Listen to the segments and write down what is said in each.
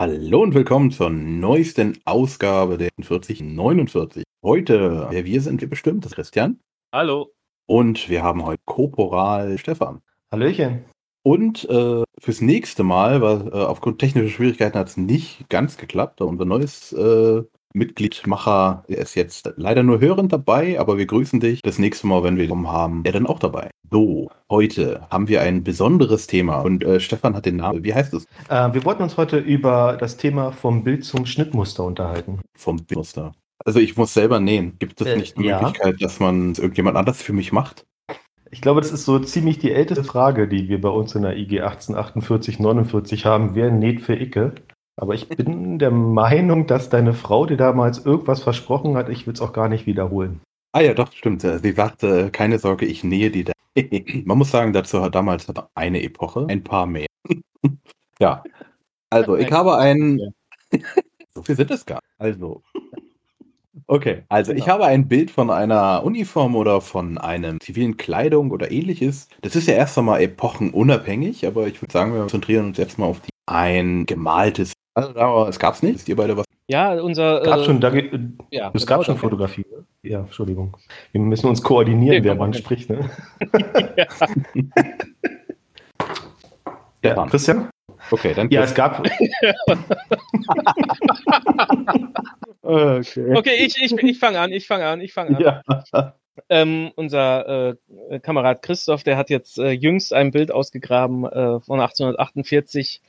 Hallo und willkommen zur neuesten Ausgabe der 4049. Heute, wer wir sind, wir bestimmt, das ist Christian. Hallo. Und wir haben heute Korporal Stefan. Hallöchen. Und äh, fürs nächste Mal, weil äh, aufgrund technischer Schwierigkeiten hat es nicht ganz geklappt. Unser neues äh, Mitgliedmacher der ist jetzt leider nur hörend dabei, aber wir grüßen dich das nächste Mal, wenn wir kommen haben, er dann auch dabei. So, heute haben wir ein besonderes Thema und äh, Stefan hat den Namen. Wie heißt es? Äh, wir wollten uns heute über das Thema vom Bild zum Schnittmuster unterhalten. Vom Bildmuster. Also ich muss selber nähen. Gibt es Äh, nicht die ja. Möglichkeit, dass man es irgendjemand anders für mich macht? Ich glaube, das ist so ziemlich die älteste Frage, die wir bei uns in der IG 1848, 49 haben. Wer näht für Icke? Aber ich bin der Meinung, dass deine Frau dir damals irgendwas versprochen hat. Ich will es auch gar nicht wiederholen. Ah ja, doch, stimmt. Äh, Sie sagte, keine Sorge, ich nähe die da. Man muss sagen, dazu hat damals hat eine Epoche, ein paar mehr. ja. Also, ich habe ein. so viel sind es gar. nicht. Also. Okay, also ich Genau. habe ein Bild von einer Uniform oder von einem zivilen Kleidung oder ähnliches. Das ist ja erst einmal epochenunabhängig, aber ich würde sagen, wir konzentrieren uns jetzt mal auf die ein gemaltes. Also, aber es gab's nicht. Wisst ihr beide was? Ja, unser. Gab äh, schon, da, ge- ja, es gab schon. Fotografie. Ne? Ja, Entschuldigung. Wir müssen uns koordinieren, Nee, wer wann spricht. Ne? Ja. Ja. Christian? Okay, dann. Ja, es gab. okay. Okay, ich, ich, ich fange an, ich fange an, ich fange an. Ja. Ähm, unser äh, Kamerad Christoph, der hat jetzt äh, jüngst ein Bild ausgegraben äh, von 1848.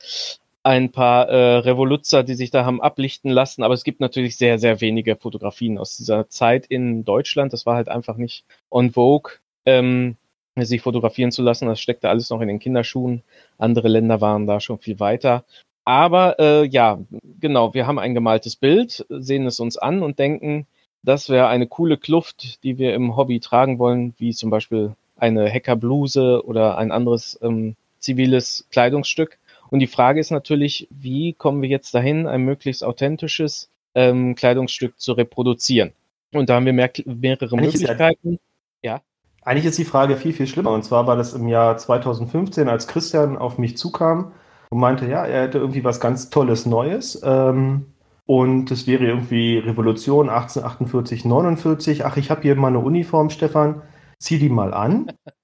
Ein paar äh, Revoluzzer, die sich da haben ablichten lassen, aber es gibt natürlich sehr, sehr wenige Fotografien aus dieser Zeit in Deutschland. Das war halt einfach nicht on vogue, ähm, sich fotografieren zu lassen. Das steckte alles noch in den Kinderschuhen. Andere Länder waren da schon viel weiter. Aber äh, ja, genau, wir haben ein gemaltes Bild, sehen es uns an und denken, das wäre eine coole Kluft, die wir im Hobby tragen wollen, wie zum Beispiel eine Hackerbluse oder ein anderes ähm, ziviles Kleidungsstück. Und die Frage ist natürlich, wie kommen wir jetzt dahin, ein möglichst authentisches ähm, Kleidungsstück zu reproduzieren? Und da haben wir mehr, mehrere Eigentlich ist ja- Möglichkeiten. Eigentlich ist die Frage viel, viel schlimmer. Und zwar war das im Jahr 2015, als Christian auf mich zukam und meinte, ja, er hätte irgendwie was ganz Tolles Neues. Ähm, und es wäre irgendwie Revolution 1848, 49. Ach, ich habe hier mal eine Uniform, Stefan. Zieh die mal an.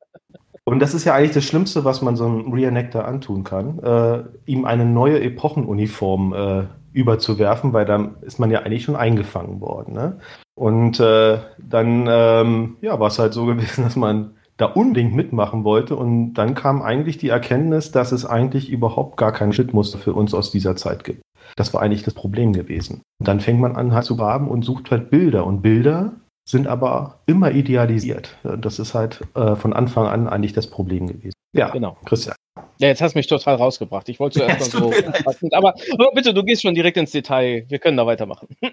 Und das ist ja eigentlich das Schlimmste, was man so einem Reenactor antun kann, äh, ihm eine neue Epochenuniform äh, überzuwerfen, weil dann ist man ja eigentlich schon eingefangen worden. Ne? Und äh, dann ähm, ja, war es halt so gewesen, dass man da unbedingt mitmachen wollte. Und dann kam eigentlich die Erkenntnis, dass es eigentlich überhaupt gar kein Schnittmuster für uns aus dieser Zeit gibt. Das war eigentlich das Problem gewesen. Und dann fängt man an halt zu graben und sucht halt Bilder. Und Bilder sind aber immer idealisiert. Das ist halt äh, von Anfang an eigentlich das Problem gewesen. Ja, Genau. Christian. Ja, jetzt hast du mich total rausgebracht. Ich wollte Ja, zuerst mal so. leid. Aber, aber bitte, du gehst schon direkt ins Detail. Wir können da weitermachen.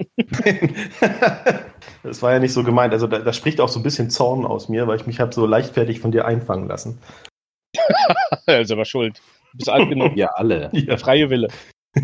das war ja nicht so gemeint. Also da, da spricht auch so ein bisschen Zorn aus mir, weil ich mich habe so leichtfertig von dir einfangen lassen. Er ist aber schuld. Du bist alt genug. Ja, alle. Der freie Wille.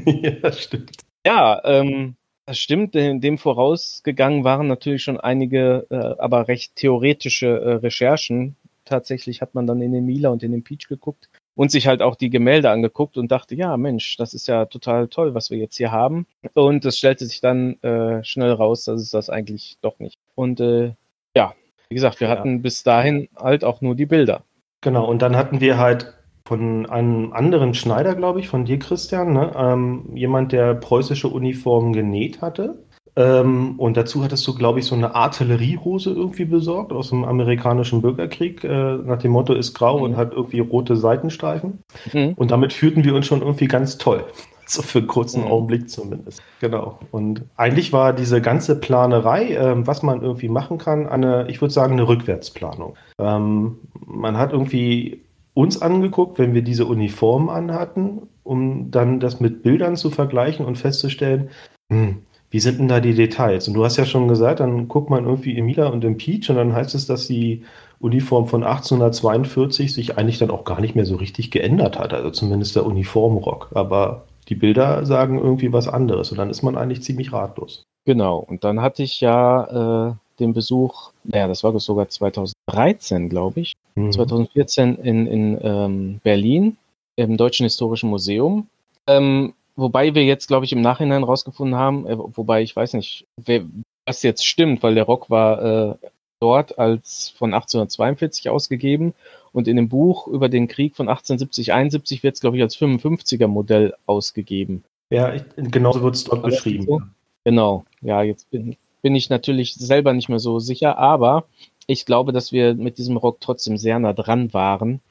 ja, stimmt. Ja, ähm, das stimmt. Dem vorausgegangen waren natürlich schon einige, äh, aber recht theoretische äh, Recherchen. Tatsächlich hat man dann in den Mila und in den Peach geguckt und sich halt auch die Gemälde angeguckt und dachte, ja, Mensch, das ist ja total toll, was wir jetzt hier haben. Und es stellte sich dann äh, schnell raus, dass es das eigentlich doch nicht. Und äh, ja, wie gesagt, wir Ja. hatten bis dahin halt auch nur die Bilder. Genau, und dann hatten wir halt von einem anderen Schneider, glaube ich, von dir, Christian, ne? ähm, jemand, der preußische Uniformen genäht hatte. Ähm, und dazu hattest du, glaube ich, so eine Artilleriehose irgendwie besorgt aus dem amerikanischen Bürgerkrieg. Äh, nach dem Motto ist grau Mhm. und hat irgendwie rote Seitenstreifen. Mhm. Und damit fühlten wir uns schon irgendwie ganz toll. So für einen kurzen Mhm. Augenblick zumindest. Genau. Und eigentlich war diese ganze Planerei, ähm, was man irgendwie machen kann, eine, ich würde sagen, eine Rückwärtsplanung. Ähm, man hat irgendwie uns angeguckt, wenn wir diese Uniform anhatten, um dann das mit Bildern zu vergleichen und festzustellen, hm, wie sind denn da die Details? Und du hast ja schon gesagt, dann guckt man irgendwie im Mila und im Peach und dann heißt es, dass die Uniform von 1842 sich eigentlich dann auch gar nicht mehr so richtig geändert hat, also zumindest der Uniformrock. Aber die Bilder sagen irgendwie was anderes und dann ist man eigentlich ziemlich ratlos. Genau, und dann hatte ich ja äh, den Besuch, naja, das war sogar 2013, glaube ich, Mhm. 2014 in, in ähm, Berlin im Deutschen Historischen Museum, ähm, wobei wir jetzt, glaube ich, im Nachhinein rausgefunden haben, äh, wobei ich weiß nicht, wer, was jetzt stimmt, weil der Rock war äh, dort als von 1842 ausgegeben und in dem Buch über den Krieg von 1870, 71 wird es, glaube ich, als 55er Modell ausgegeben. Ja, ich, genauso wird es dort beschrieben. Genau, ja, jetzt bin, bin ich natürlich selber nicht mehr so sicher, aber ich glaube, dass wir mit diesem Rock trotzdem sehr nah dran waren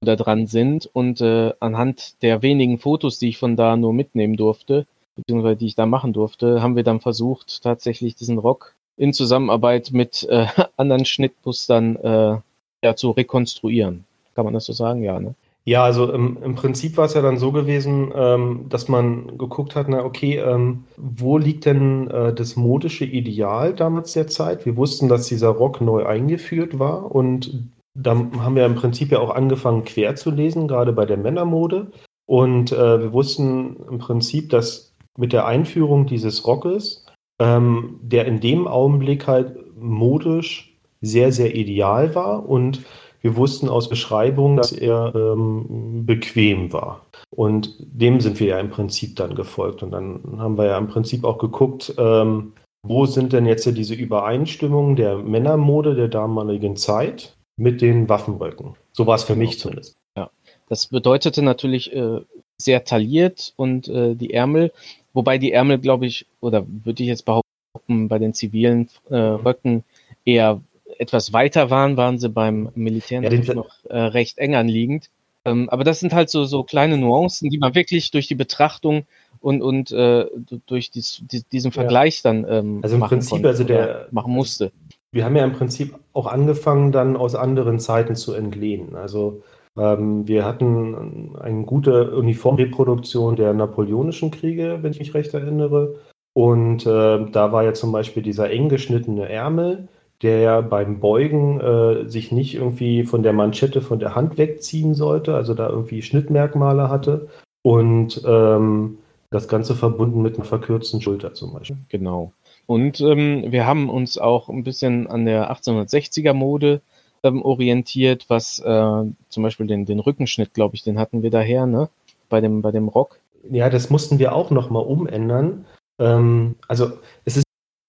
oder dran sind und äh, anhand der wenigen Fotos, die ich von da nur mitnehmen durfte, beziehungsweise die ich da machen durfte, haben wir dann versucht, tatsächlich diesen Rock in Zusammenarbeit mit äh, anderen Schnittmustern äh, ja, zu rekonstruieren. Kann man das so sagen? Ja, ne? Ja, also im, im Prinzip war es ja dann so gewesen, ähm, dass man geguckt hat, na okay, ähm, wo liegt denn äh, das modische Ideal damals der Zeit? Wir wussten, dass dieser Rock neu eingeführt war und da haben wir im Prinzip ja auch angefangen quer zu lesen, gerade bei der Männermode. Und äh, wir wussten im Prinzip, dass mit der Einführung dieses Rockes, ähm, der in dem Augenblick halt modisch sehr, sehr ideal war und wir wussten aus Beschreibungen, dass er ähm, bequem war. Und dem sind wir ja im Prinzip dann gefolgt. Und dann haben wir ja im Prinzip auch geguckt, ähm, wo sind denn jetzt diese Übereinstimmungen der Männermode der damaligen Zeit mit den Waffenröcken? So war es für mich zumindest. Ja, das bedeutete natürlich äh, sehr tailliert und äh, die Ärmel, wobei die Ärmel, glaube ich, oder würde ich jetzt behaupten, bei den zivilen äh, Röcken eher etwas weiter waren, waren sie beim Militär ja, noch äh, recht eng anliegend. Ähm, aber das sind halt so, so kleine Nuancen, die man wirklich durch die Betrachtung und, und äh, durch dies, die, diesen Vergleich ja. dann ähm, also im Prinzip konnte, also der machen musste. Wir haben ja im Prinzip auch angefangen, dann aus anderen Zeiten zu entlehnen. Also ähm, wir hatten eine gute Uniformreproduktion der napoleonischen Kriege, wenn ich mich recht erinnere. Und äh, da war ja zum Beispiel dieser eng geschnittene Ärmel, der ja beim Beugen äh, sich nicht irgendwie von der Manschette von der Hand wegziehen sollte, also da irgendwie Schnittmerkmale hatte. Und ähm, das Ganze verbunden mit einer verkürzten Schulter zum Beispiel. Genau. Und ähm, wir haben uns auch ein bisschen an der 1860er Mode ähm, orientiert, was äh, zum Beispiel den, den Rückenschnitt, glaube ich, den hatten wir daher, ne? Bei dem, bei dem Rock. Ja, das mussten wir auch nochmal umändern. Ähm, also es ist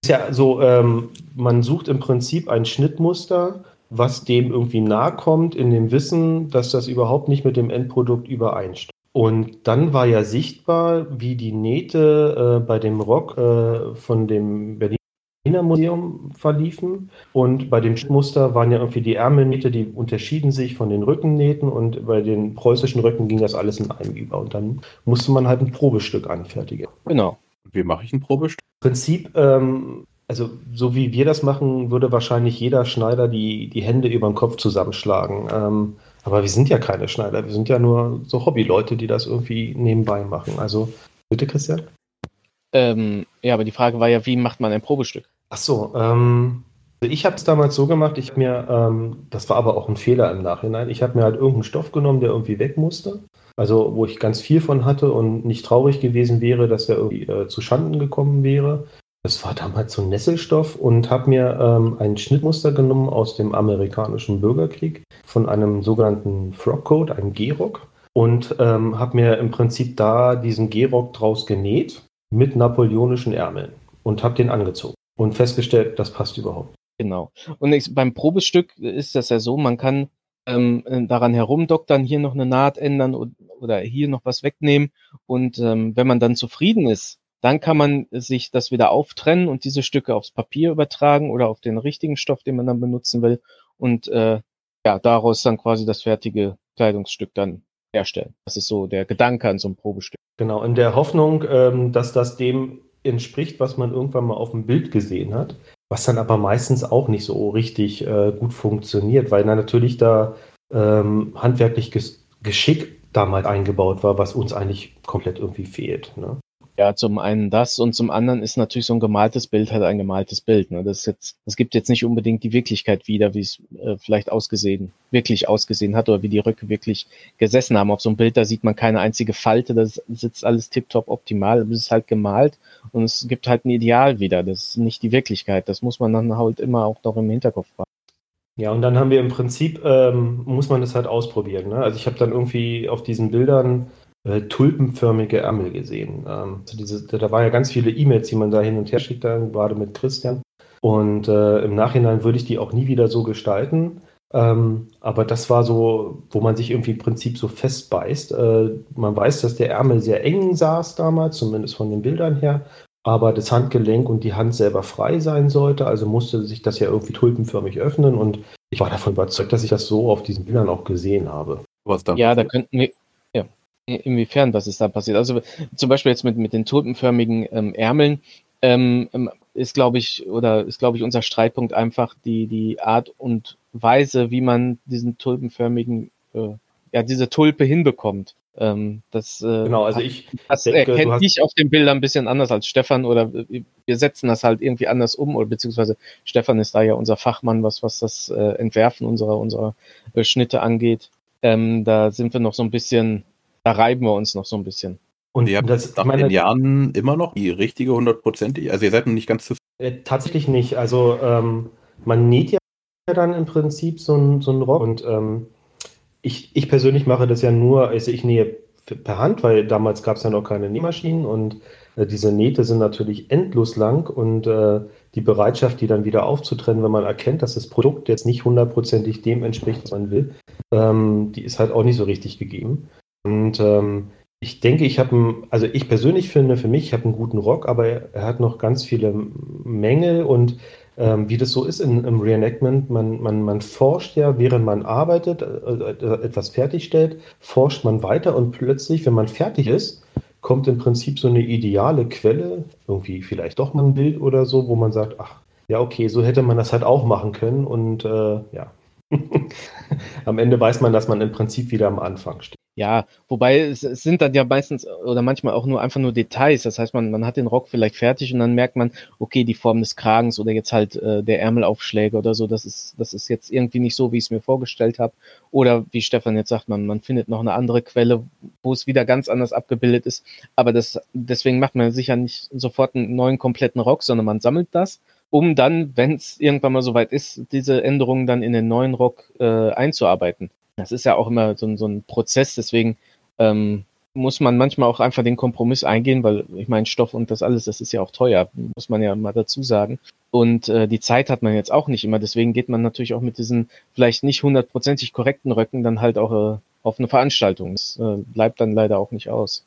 ja so, ähm, man sucht im Prinzip ein Schnittmuster, was dem irgendwie nahe kommt, in dem Wissen, dass das überhaupt nicht mit dem Endprodukt übereinstimmt. Und dann war ja sichtbar, wie die Nähte äh, bei dem Rock äh, von dem Berliner Museum verliefen. Und bei dem Schnittmuster waren ja irgendwie die Ärmelnähte, die unterschieden sich von den Rückennähten. Und bei den preußischen Röcken ging das alles in einem über. Und dann musste man halt ein Probestück anfertigen. Genau. Wie mache ich ein Probestück? Prinzip, ähm, also so wie wir das machen, würde wahrscheinlich jeder Schneider die, die Hände über den Kopf zusammenschlagen. Ähm, aber wir sind ja keine Schneider, wir sind ja nur so Hobbyleute, die das irgendwie nebenbei machen. Also bitte, Christian? Ähm, ja, aber die Frage war ja, wie macht man ein Probestück? Ach so, ähm, ich habe es damals so gemacht, ich mir, ähm, das war aber auch ein Fehler im Nachhinein, ich habe mir halt irgendeinen Stoff genommen, der irgendwie weg musste. Also wo ich ganz viel von hatte und nicht traurig gewesen wäre, dass er irgendwie äh, zu Schanden gekommen wäre. Das war damals so Nesselstoff und habe mir ähm, ein Schnittmuster genommen aus dem amerikanischen Bürgerkrieg von einem sogenannten Frockcoat, einem Gehrock und ähm, habe mir im Prinzip da diesen Gehrock draus genäht mit napoleonischen Ärmeln und habe den angezogen und festgestellt, das passt überhaupt. Genau. Und ich, beim Probestück ist das ja so, man kann ähm, daran herumdoktern, hier noch eine Naht ändern oder hier noch was wegnehmen. Und ähm, wenn man dann zufrieden ist, dann kann man sich das wieder auftrennen und diese Stücke aufs Papier übertragen oder auf den richtigen Stoff, den man dann benutzen will. Und äh, ja, daraus dann quasi das fertige Kleidungsstück dann herstellen. Das ist so der Gedanke an so einem Probestück. Genau, in der Hoffnung, ähm, dass das dem entspricht, was man irgendwann mal auf dem Bild gesehen hat, was dann aber meistens auch nicht so richtig äh, gut funktioniert, weil dann natürlich da ähm, handwerklich Geschick damals eingebaut war, was uns eigentlich komplett irgendwie fehlt. Ne? Ja, zum einen das und zum anderen ist natürlich so ein gemaltes Bild halt ein gemaltes Bild. Ne? Das, ist jetzt, das gibt jetzt nicht unbedingt die Wirklichkeit wieder, wie es äh, vielleicht ausgesehen, wirklich ausgesehen hat oder wie die Röcke wirklich gesessen haben. Auf so einem Bild, da sieht man keine einzige Falte, das sitzt alles tiptop optimal, es ist halt gemalt und es gibt halt ein Ideal wieder. Das ist nicht die Wirklichkeit. Das muss man dann halt immer auch noch im Hinterkopf haben. Ja, und dann haben wir im Prinzip, ähm, muss man das halt ausprobieren. Ne? Also ich habe dann irgendwie auf diesen Bildern äh, tulpenförmige Ärmel gesehen. Ähm, diese, da waren ja ganz viele E-Mails, die man da hin und her schickt, gerade mit Christian. Und äh, im Nachhinein würde ich die auch nie wieder so gestalten. Ähm, aber das war so, wo man sich irgendwie im Prinzip so festbeißt. Äh, man weiß, dass der Ärmel sehr eng saß damals, zumindest von den Bildern her. Aber das Handgelenk und die Hand selber frei sein sollte, also musste sich das ja irgendwie tulpenförmig öffnen. Und ich war davon überzeugt, dass ich das so auf diesen Bildern auch gesehen habe. Was da? Ja, da könnten wir, inwiefern, was ist da passiert? Also zum Beispiel jetzt mit, mit den tulpenförmigen ähm, Ärmeln ähm, ähm ist, glaube ich, oder ist, glaube ich, unser Streitpunkt einfach die, die Art und Weise, wie man diesen tulpenförmigen, äh, ja, diese Tulpe hinbekommt. Ähm, das, äh, genau, also ich das denke, erkennt dich auf den Bildern ein bisschen anders als Stefan oder wir setzen das halt irgendwie anders um oder beziehungsweise Stefan ist da ja unser Fachmann, was, was das äh, Entwerfen unserer, unserer äh, Schnitte angeht. Ähm, da sind wir noch so ein bisschen, da reiben wir uns noch so ein bisschen. Und ihr habt das, nach meine, den Jahren immer noch die richtige hundertprozentig, also ihr seid noch nicht ganz zu. Äh, tatsächlich nicht, also ähm, man näht ja dann im Prinzip so ein, so Rock und ähm, ich, ich persönlich mache das ja nur, also ich nähe per Hand, weil damals gab es ja noch keine Nähmaschinen und äh, diese Nähte sind natürlich endlos lang und äh, die Bereitschaft, die dann wieder aufzutrennen, wenn man erkennt, dass das Produkt jetzt nicht hundertprozentig dem entspricht, was man will, ähm, die ist halt auch nicht so richtig gegeben. Und ähm, ich denke, ich habe, also ich persönlich finde für mich, ich habe einen guten Rock, aber er hat noch ganz viele Mängel und ähm, wie das so ist in, im Reenactment, man, man, man forscht ja, während man arbeitet, äh, äh, etwas fertigstellt, forscht man weiter und plötzlich, wenn man fertig ist, kommt im Prinzip so eine ideale Quelle, irgendwie vielleicht doch mal ein Bild oder so, wo man sagt, ach, ja, okay, so hätte man das halt auch machen können und äh, ja. am Ende weiß man, dass man im Prinzip wieder am Anfang steht. Ja, wobei es, es, sind dann ja meistens oder manchmal auch nur einfach nur Details. Das heißt, man, man hat den Rock vielleicht fertig und dann merkt man, okay, die Form des Kragens oder jetzt halt äh, der Ärmelaufschläge oder so, das ist, das ist jetzt irgendwie nicht so, wie ich es mir vorgestellt habe. Oder wie Stefan jetzt sagt, man, man findet noch eine andere Quelle, wo es wieder ganz anders abgebildet ist. Aber das, deswegen macht man sicher nicht sofort einen neuen kompletten Rock, sondern man sammelt das um dann, wenn es irgendwann mal soweit ist, diese Änderungen dann in den neuen Rock äh, einzuarbeiten. Das ist ja auch immer so, so ein Prozess, deswegen ähm, muss man manchmal auch einfach den Kompromiss eingehen, weil ich meine, Stoff und das alles, das ist ja auch teuer, muss man ja mal dazu sagen. Und äh, die Zeit hat man jetzt auch nicht immer, deswegen geht man natürlich auch mit diesen vielleicht nicht hundertprozentig korrekten Röcken dann halt auch äh, auf eine Veranstaltung. Das äh, bleibt dann leider auch nicht aus.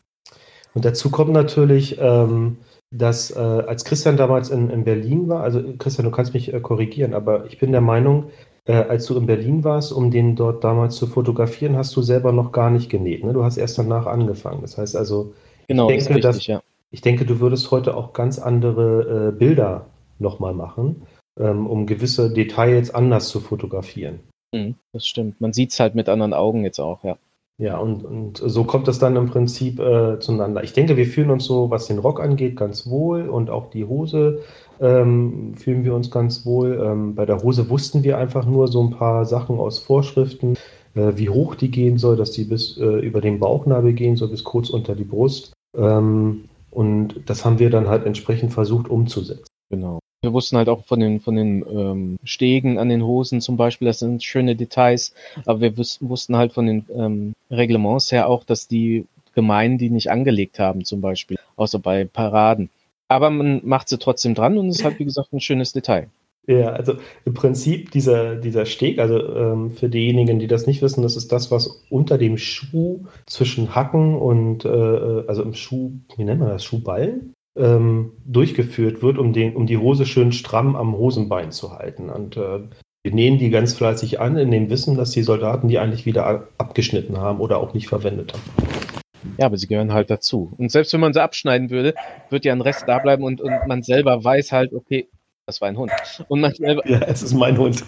Und dazu kommt natürlich, ähm, dass äh, als Christian damals in, in Berlin war, also Christian, du kannst mich äh, korrigieren, aber ich bin der Meinung, als du in Berlin warst, um den dort damals zu fotografieren, hast du selber noch gar nicht genäht. Ne? Du hast erst danach angefangen. Das heißt also, genau, ich, denke, richtig, dass, ja. ich denke, du würdest heute auch ganz andere äh, Bilder nochmal machen, ähm, um gewisse Details anders zu fotografieren. Mhm, das stimmt. Man sieht es halt mit anderen Augen jetzt auch, ja. Ja, und, und so kommt es dann im Prinzip äh, zueinander. Ich denke, wir fühlen uns so, was den Rock angeht, ganz wohl und auch die Hose ähm, fühlen wir uns ganz wohl. Ähm, bei der Hose wussten wir einfach nur so ein paar Sachen aus Vorschriften, äh, wie hoch die gehen soll, dass die bis äh, über den Bauchnabel gehen soll, bis kurz unter die Brust. Ähm, und das haben wir dann halt entsprechend versucht umzusetzen. Genau. Wir wussten halt auch von den, von den ähm, Stegen an den Hosen zum Beispiel, das sind schöne Details, aber wir wussten halt von den ähm, Reglements her auch, dass die Gemeinden die nicht angelegt haben, zum Beispiel, außer bei Paraden. Aber man macht sie trotzdem dran und es ist halt, wie gesagt, ein schönes Detail. Ja, also im Prinzip dieser, dieser Steg, also ähm, für diejenigen, die das nicht wissen, das ist das, was unter dem Schuh zwischen Hacken und, äh, äh also im Schuh, wie nennt man das, Schuhballen? ähm, durchgeführt wird, um, den, um die Hose schön stramm am Hosenbein zu halten. Und äh, wir nähen die ganz fleißig an, in dem Wissen, dass die Soldaten die eigentlich wieder abgeschnitten haben oder auch nicht verwendet haben. Ja, aber sie gehören halt dazu. Und selbst wenn man sie abschneiden würde, wird ja ein Rest da bleiben und, und man selber weiß halt, okay, das war ein Hund. Und man selber. Ja, es ist mein Hund.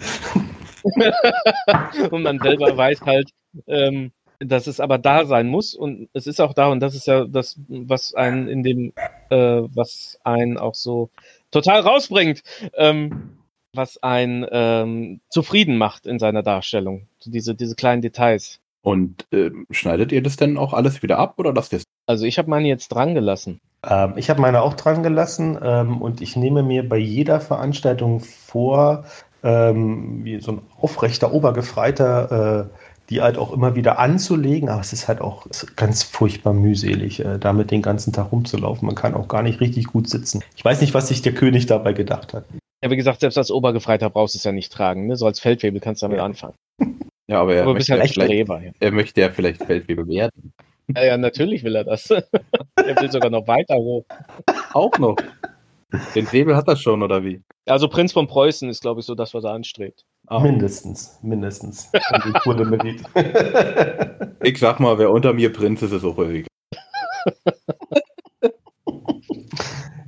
und man selber weiß halt, ähm, dass es aber da sein muss und es ist auch da und das ist ja das, was einen in dem, äh, was einen auch so total rausbringt, ähm, was einen ähm, zufrieden macht in seiner Darstellung. Diese, diese kleinen Details. Und äh, schneidet ihr das denn auch alles wieder ab oder lasst ihr es? Also ich habe meine jetzt dran gelassen. Ähm, ich habe meine auch dran gelassen ähm, und ich nehme mir bei jeder Veranstaltung vor, ähm, wie so ein aufrechter, obergefreiter äh, die halt auch immer wieder anzulegen, aber es ist halt auch ganz furchtbar mühselig, äh, damit den ganzen Tag rumzulaufen. Man kann auch gar nicht richtig gut sitzen. Ich weiß nicht, was sich der König dabei gedacht hat. Ja, wie gesagt, selbst als Obergefreiter brauchst du es ja nicht tragen. Ne? So als Feldwebel kannst du damit Ja. anfangen. Ja, aber er, Aber du bist möchte, halt ja Streber. Ja. er möchte ja vielleicht Feldwebel werden. Ja, ja, natürlich will er das. er will sogar noch weiter hoch. Auch noch. Den Säbel hat er schon, oder wie? Also Prinz von Preußen ist, glaube ich, so das, was er anstrebt. Ah. Mindestens, mindestens. Ich sag mal, wer unter mir Prinz ist, ist auch egal.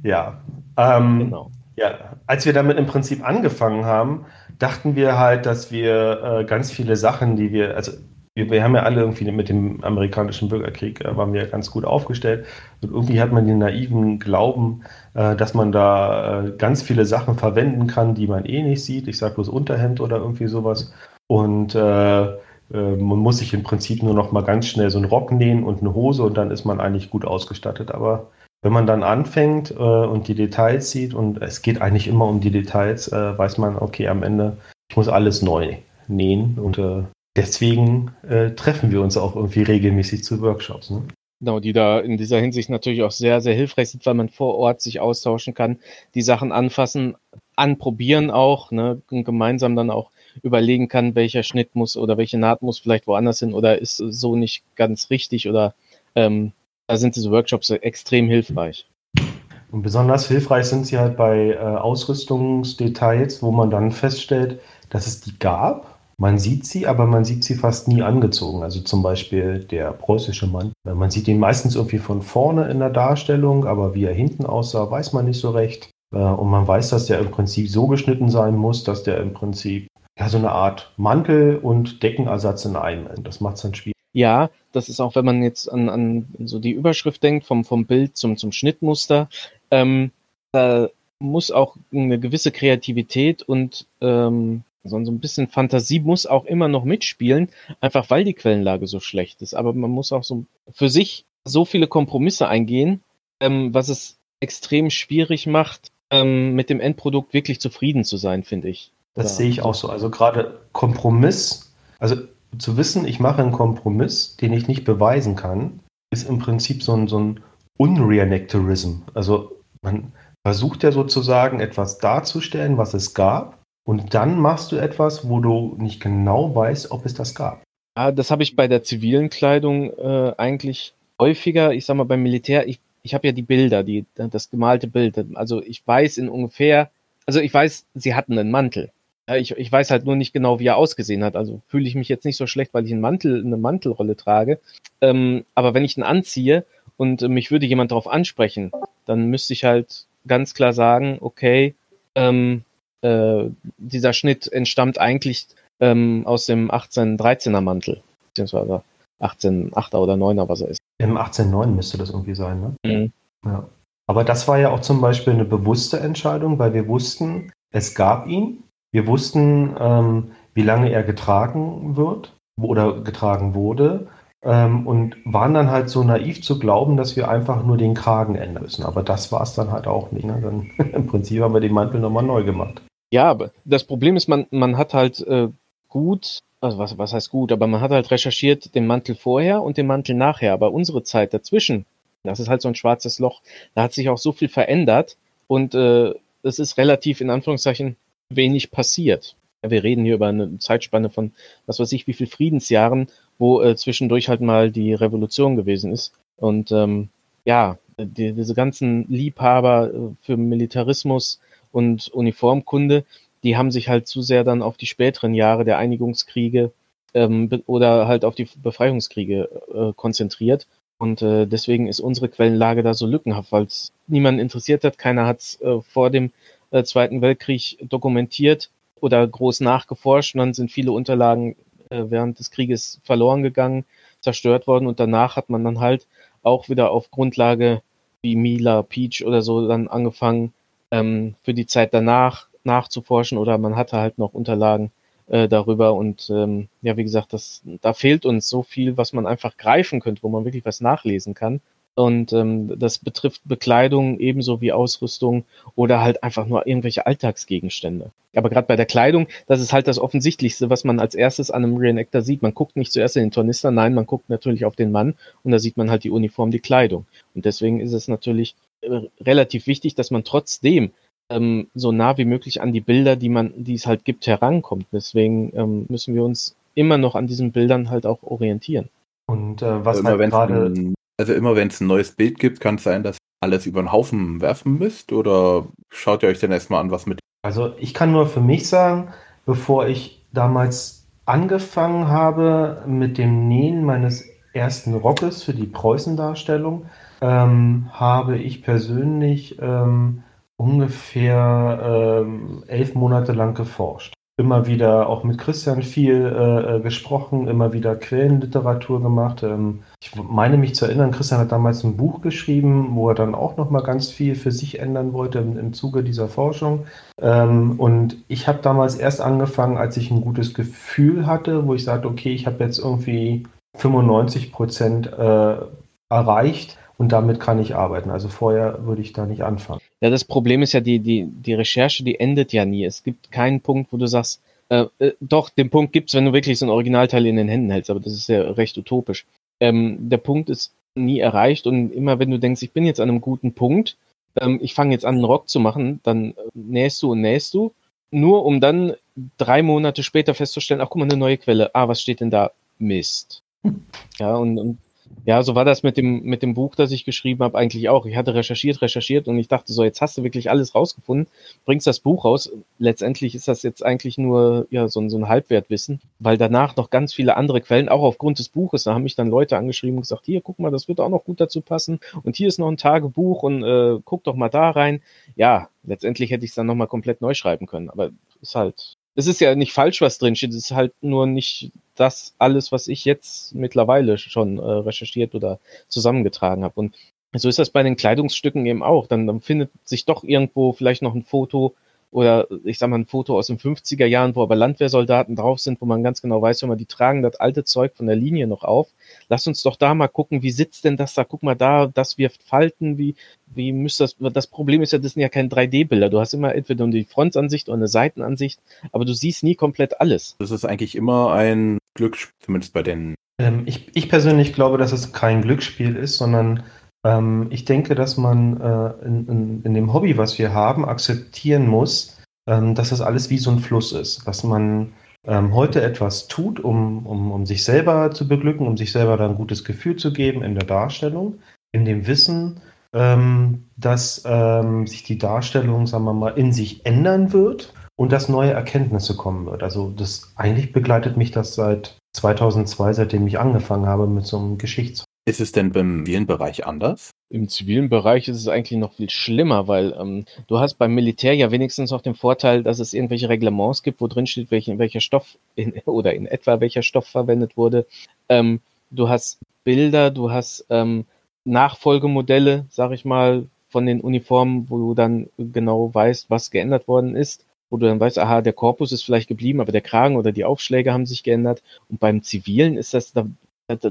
ja. Ähm, Genau. Ja, als wir damit im Prinzip angefangen haben, dachten wir halt, dass wir äh, ganz viele Sachen, die wir, also wir, wir haben ja alle irgendwie mit dem amerikanischen Bürgerkrieg, äh, waren wir ganz gut aufgestellt. Und irgendwie hat man den naiven Glauben, äh, dass man da äh, ganz viele Sachen verwenden kann, die man eh nicht sieht. Ich sage bloß Unterhemd oder irgendwie sowas. Und äh, äh, man muss sich im Prinzip nur noch mal ganz schnell so einen Rock nähen und eine Hose und dann ist man eigentlich gut ausgestattet. Aber wenn man dann anfängt äh, und die Details sieht, und es geht eigentlich immer um die Details, äh, weiß man, okay, am Ende, ich muss alles neu nähen. Und äh, deswegen äh, treffen wir uns auch irgendwie regelmäßig zu Workshops. Ne? Genau, die da in dieser Hinsicht natürlich auch sehr, sehr hilfreich sind, weil man vor Ort sich austauschen kann, die Sachen anfassen, anprobieren auch, ne, gemeinsam dann auch überlegen kann, welcher Schnitt muss oder welche Naht muss vielleicht woanders hin oder ist so nicht ganz richtig oder ähm, da sind diese Workshops extrem hilfreich. Und besonders hilfreich sind sie halt bei äh, Ausrüstungsdetails, wo man dann feststellt, dass es die gab. Man sieht sie, aber man sieht sie fast nie angezogen. Also zum Beispiel der preußische Mann. Man sieht ihn meistens irgendwie von vorne in der Darstellung, aber wie er hinten aussah, weiß man nicht so recht. Äh, Und man weiß, dass der im Prinzip so geschnitten sein muss, dass der im Prinzip ja so eine Art Mantel und Deckenersatz in einem. Das macht es dann schwierig. Ja, das ist auch, wenn man jetzt an, an so die Überschrift denkt, vom, vom Bild zum, zum Schnittmuster, ähm, da muss auch eine gewisse Kreativität und ähm, so ein bisschen Fantasie muss auch immer noch mitspielen, einfach weil die Quellenlage so schlecht ist. Aber man muss auch so für sich so viele Kompromisse eingehen, ähm, was es extrem schwierig macht, ähm, mit dem Endprodukt wirklich zufrieden zu sein, finde ich. Das Ja. sehe ich auch so. Also gerade Kompromiss, also zu wissen, ich mache einen Kompromiss, den ich nicht beweisen kann, ist im Prinzip so ein, so ein Unreenactorism. Also man versucht ja sozusagen etwas darzustellen, was es gab, und dann machst du etwas, wo du nicht genau weißt, ob es das gab. Ja, das habe ich bei der zivilen Kleidung äh, eigentlich häufiger. Ich sag mal, beim Militär, ich, ich habe ja die Bilder, die, das gemalte Bild. Also ich weiß in ungefähr, also ich weiß, sie hatten einen Mantel. Ja, ich, ich weiß halt nur nicht genau, wie er ausgesehen hat. Also fühle ich mich jetzt nicht so schlecht, weil ich einen Mantel, eine Mantelrolle trage. Ähm, aber wenn ich ihn anziehe und äh, mich würde jemand darauf ansprechen, dann müsste ich halt ganz klar sagen, okay, ähm, äh, dieser Schnitt entstammt eigentlich ähm, aus dem 1813er Mantel, beziehungsweise 18,8er oder 9er, was er ist. Im 1809 müsste das irgendwie sein, ne? Mhm. Ja. Aber das war ja auch zum Beispiel eine bewusste Entscheidung, weil wir wussten, es gab ihn. Wir wussten, ähm, wie lange er getragen wird oder getragen wurde. Ähm, und waren dann halt so naiv zu glauben, dass wir einfach nur den Kragen ändern müssen. Aber das war es dann halt auch nicht. Ne? Dann, Im Prinzip haben wir den Mantel nochmal neu gemacht. Ja, aber das Problem ist, man, man hat halt äh, gut, also was, was heißt gut, aber man hat halt recherchiert den Mantel vorher und den Mantel nachher. Aber unsere Zeit dazwischen, das ist halt so ein schwarzes Loch, da hat sich auch so viel verändert und äh, es ist relativ in Anführungszeichen wenig passiert. Wir reden hier über eine Zeitspanne von, was weiß ich, wie viel Friedensjahren, wo äh, zwischendurch halt mal die Revolution gewesen ist. Und ähm, ja, die, diese ganzen Liebhaber äh, für Militarismus und Uniformkunde, die haben sich halt zu sehr dann auf die späteren Jahre der Einigungskriege ähm, oder halt auf die Befreiungskriege äh, konzentriert. Und äh, deswegen ist unsere Quellenlage da so lückenhaft, weil es niemanden interessiert hat. Keiner hat es äh, vor dem äh, Zweiten Weltkrieg dokumentiert oder groß nachgeforscht. Und dann sind viele Unterlagen äh, während des Krieges verloren gegangen, zerstört worden. Und danach hat man dann halt auch wieder auf Grundlage wie Mila, Peach oder so dann angefangen, ähm, für die Zeit danach nachzuforschen oder man hatte halt noch Unterlagen äh, darüber und ähm, ja, wie gesagt, das, da fehlt uns so viel, was man einfach greifen könnte, wo man wirklich was nachlesen kann. Und ähm, das betrifft Bekleidung ebenso wie Ausrüstung oder halt einfach nur irgendwelche Alltagsgegenstände. Aber gerade bei der Kleidung, das ist halt das Offensichtlichste, was man als erstes an einem Reenactor sieht. Man guckt nicht zuerst in den Tornister, nein, man guckt natürlich auf den Mann und da sieht man halt die Uniform, die Kleidung. Und deswegen ist es natürlich äh, relativ wichtig, dass man trotzdem ähm, so nah wie möglich an die Bilder, die man, die es halt gibt, herankommt. Deswegen ähm, müssen wir uns immer noch an diesen Bildern halt auch orientieren. Und äh, was also halt gerade also immer wenn es ein neues Bild gibt, kann es sein, dass alles über den Haufen werfen müsst oder schaut ihr euch denn erstmal an, was mit. Also ich kann nur für mich sagen, bevor ich damals angefangen habe mit dem Nähen meines ersten Rockes für die Preußen-Darstellung, ähm, habe ich persönlich ähm, ungefähr ähm, elf Monate lang geforscht immer wieder auch mit Christian viel äh, äh, gesprochen, immer wieder Quellenliteratur gemacht. Ähm, ich meine mich zu erinnern, Christian hat damals ein Buch geschrieben, wo er dann auch noch mal ganz viel für sich ändern wollte im, im Zuge dieser Forschung. Ähm, und ich habe damals erst angefangen, als ich ein gutes Gefühl hatte, wo ich sagte, okay, ich habe jetzt irgendwie 95 Prozent äh, erreicht und damit kann ich arbeiten. Also vorher würde ich da nicht anfangen. Ja, das Problem ist ja, die, die, die Recherche, die endet ja nie. Es gibt keinen Punkt, wo du sagst, äh, äh, doch, den Punkt gibt es, wenn du wirklich so ein Originalteil in den Händen hältst, aber das ist ja recht utopisch. Ähm, der Punkt ist nie erreicht und immer wenn du denkst, ich bin jetzt an einem guten Punkt, ähm, ich fange jetzt an, einen Rock zu machen, dann äh, nähst du und nähst du, nur um dann drei Monate später festzustellen, ach guck mal, eine neue Quelle, ah, was steht denn da? Mist. Ja, und, und ja, so war das mit dem, mit dem Buch, das ich geschrieben habe, eigentlich auch. Ich hatte recherchiert, recherchiert und ich dachte so, jetzt hast du wirklich alles rausgefunden, bringst das Buch raus. Letztendlich ist das jetzt eigentlich nur ja, so, ein, so ein Halbwertwissen, weil danach noch ganz viele andere Quellen, auch aufgrund des Buches, da haben mich dann Leute angeschrieben und gesagt, hier, guck mal, das wird auch noch gut dazu passen und hier ist noch ein Tagebuch und äh, guck doch mal da rein. Ja, letztendlich hätte ich es dann nochmal komplett neu schreiben können, aber ist halt es ist ja nicht falsch, was drin steht. Es ist halt nur nicht das alles, was ich jetzt mittlerweile schon äh, recherchiert oder zusammengetragen habe. Und so ist das bei den Kleidungsstücken eben auch. Dann, dann findet sich doch irgendwo vielleicht noch ein Foto oder ich sag mal ein Foto aus den 50er Jahren, wo aber Landwehrsoldaten drauf sind, wo man ganz genau weiß, wenn man die tragen das alte Zeug von der Linie noch auf. Lass uns doch da mal gucken, wie sitzt denn das da? Guck mal da, das wirft Falten, wie, wie müsste das, das Problem ist ja, das sind ja keine 3D-Bilder. Du hast immer entweder die Frontansicht oder eine Seitenansicht, aber du siehst nie komplett alles. Das ist eigentlich immer ein Glücksspiel, zumindest bei den. Ähm, ich, ich persönlich glaube, dass es kein Glücksspiel ist, sondern ähm, ich denke, dass man äh, in, in, in, dem Hobby, was wir haben, akzeptieren muss, ähm, dass das alles wie so ein Fluss ist. Dass man ähm, heute etwas tut, um, um, um sich selber zu beglücken, um sich selber dann ein gutes Gefühl zu geben in der Darstellung, in dem Wissen, ähm, dass ähm, sich die Darstellung, sagen wir mal, in sich ändern wird und dass neue Erkenntnisse kommen wird. Also das eigentlich begleitet mich das seit 2002, seitdem ich angefangen habe mit so einem Geschichts ist es denn beim zivilen Bereich anders? Im zivilen Bereich ist es eigentlich noch viel schlimmer, weil ähm, du hast beim Militär ja wenigstens noch den Vorteil, dass es irgendwelche Reglements gibt, wo drin steht, welche, welcher Stoff in, oder in etwa welcher Stoff verwendet wurde. Ähm, du hast Bilder, du hast ähm, Nachfolgemodelle, sag ich mal, von den Uniformen, wo du dann genau weißt, was geändert worden ist wo du dann weißt, aha, der Korpus ist vielleicht geblieben, aber der Kragen oder die Aufschläge haben sich geändert. Und beim Zivilen ist das, da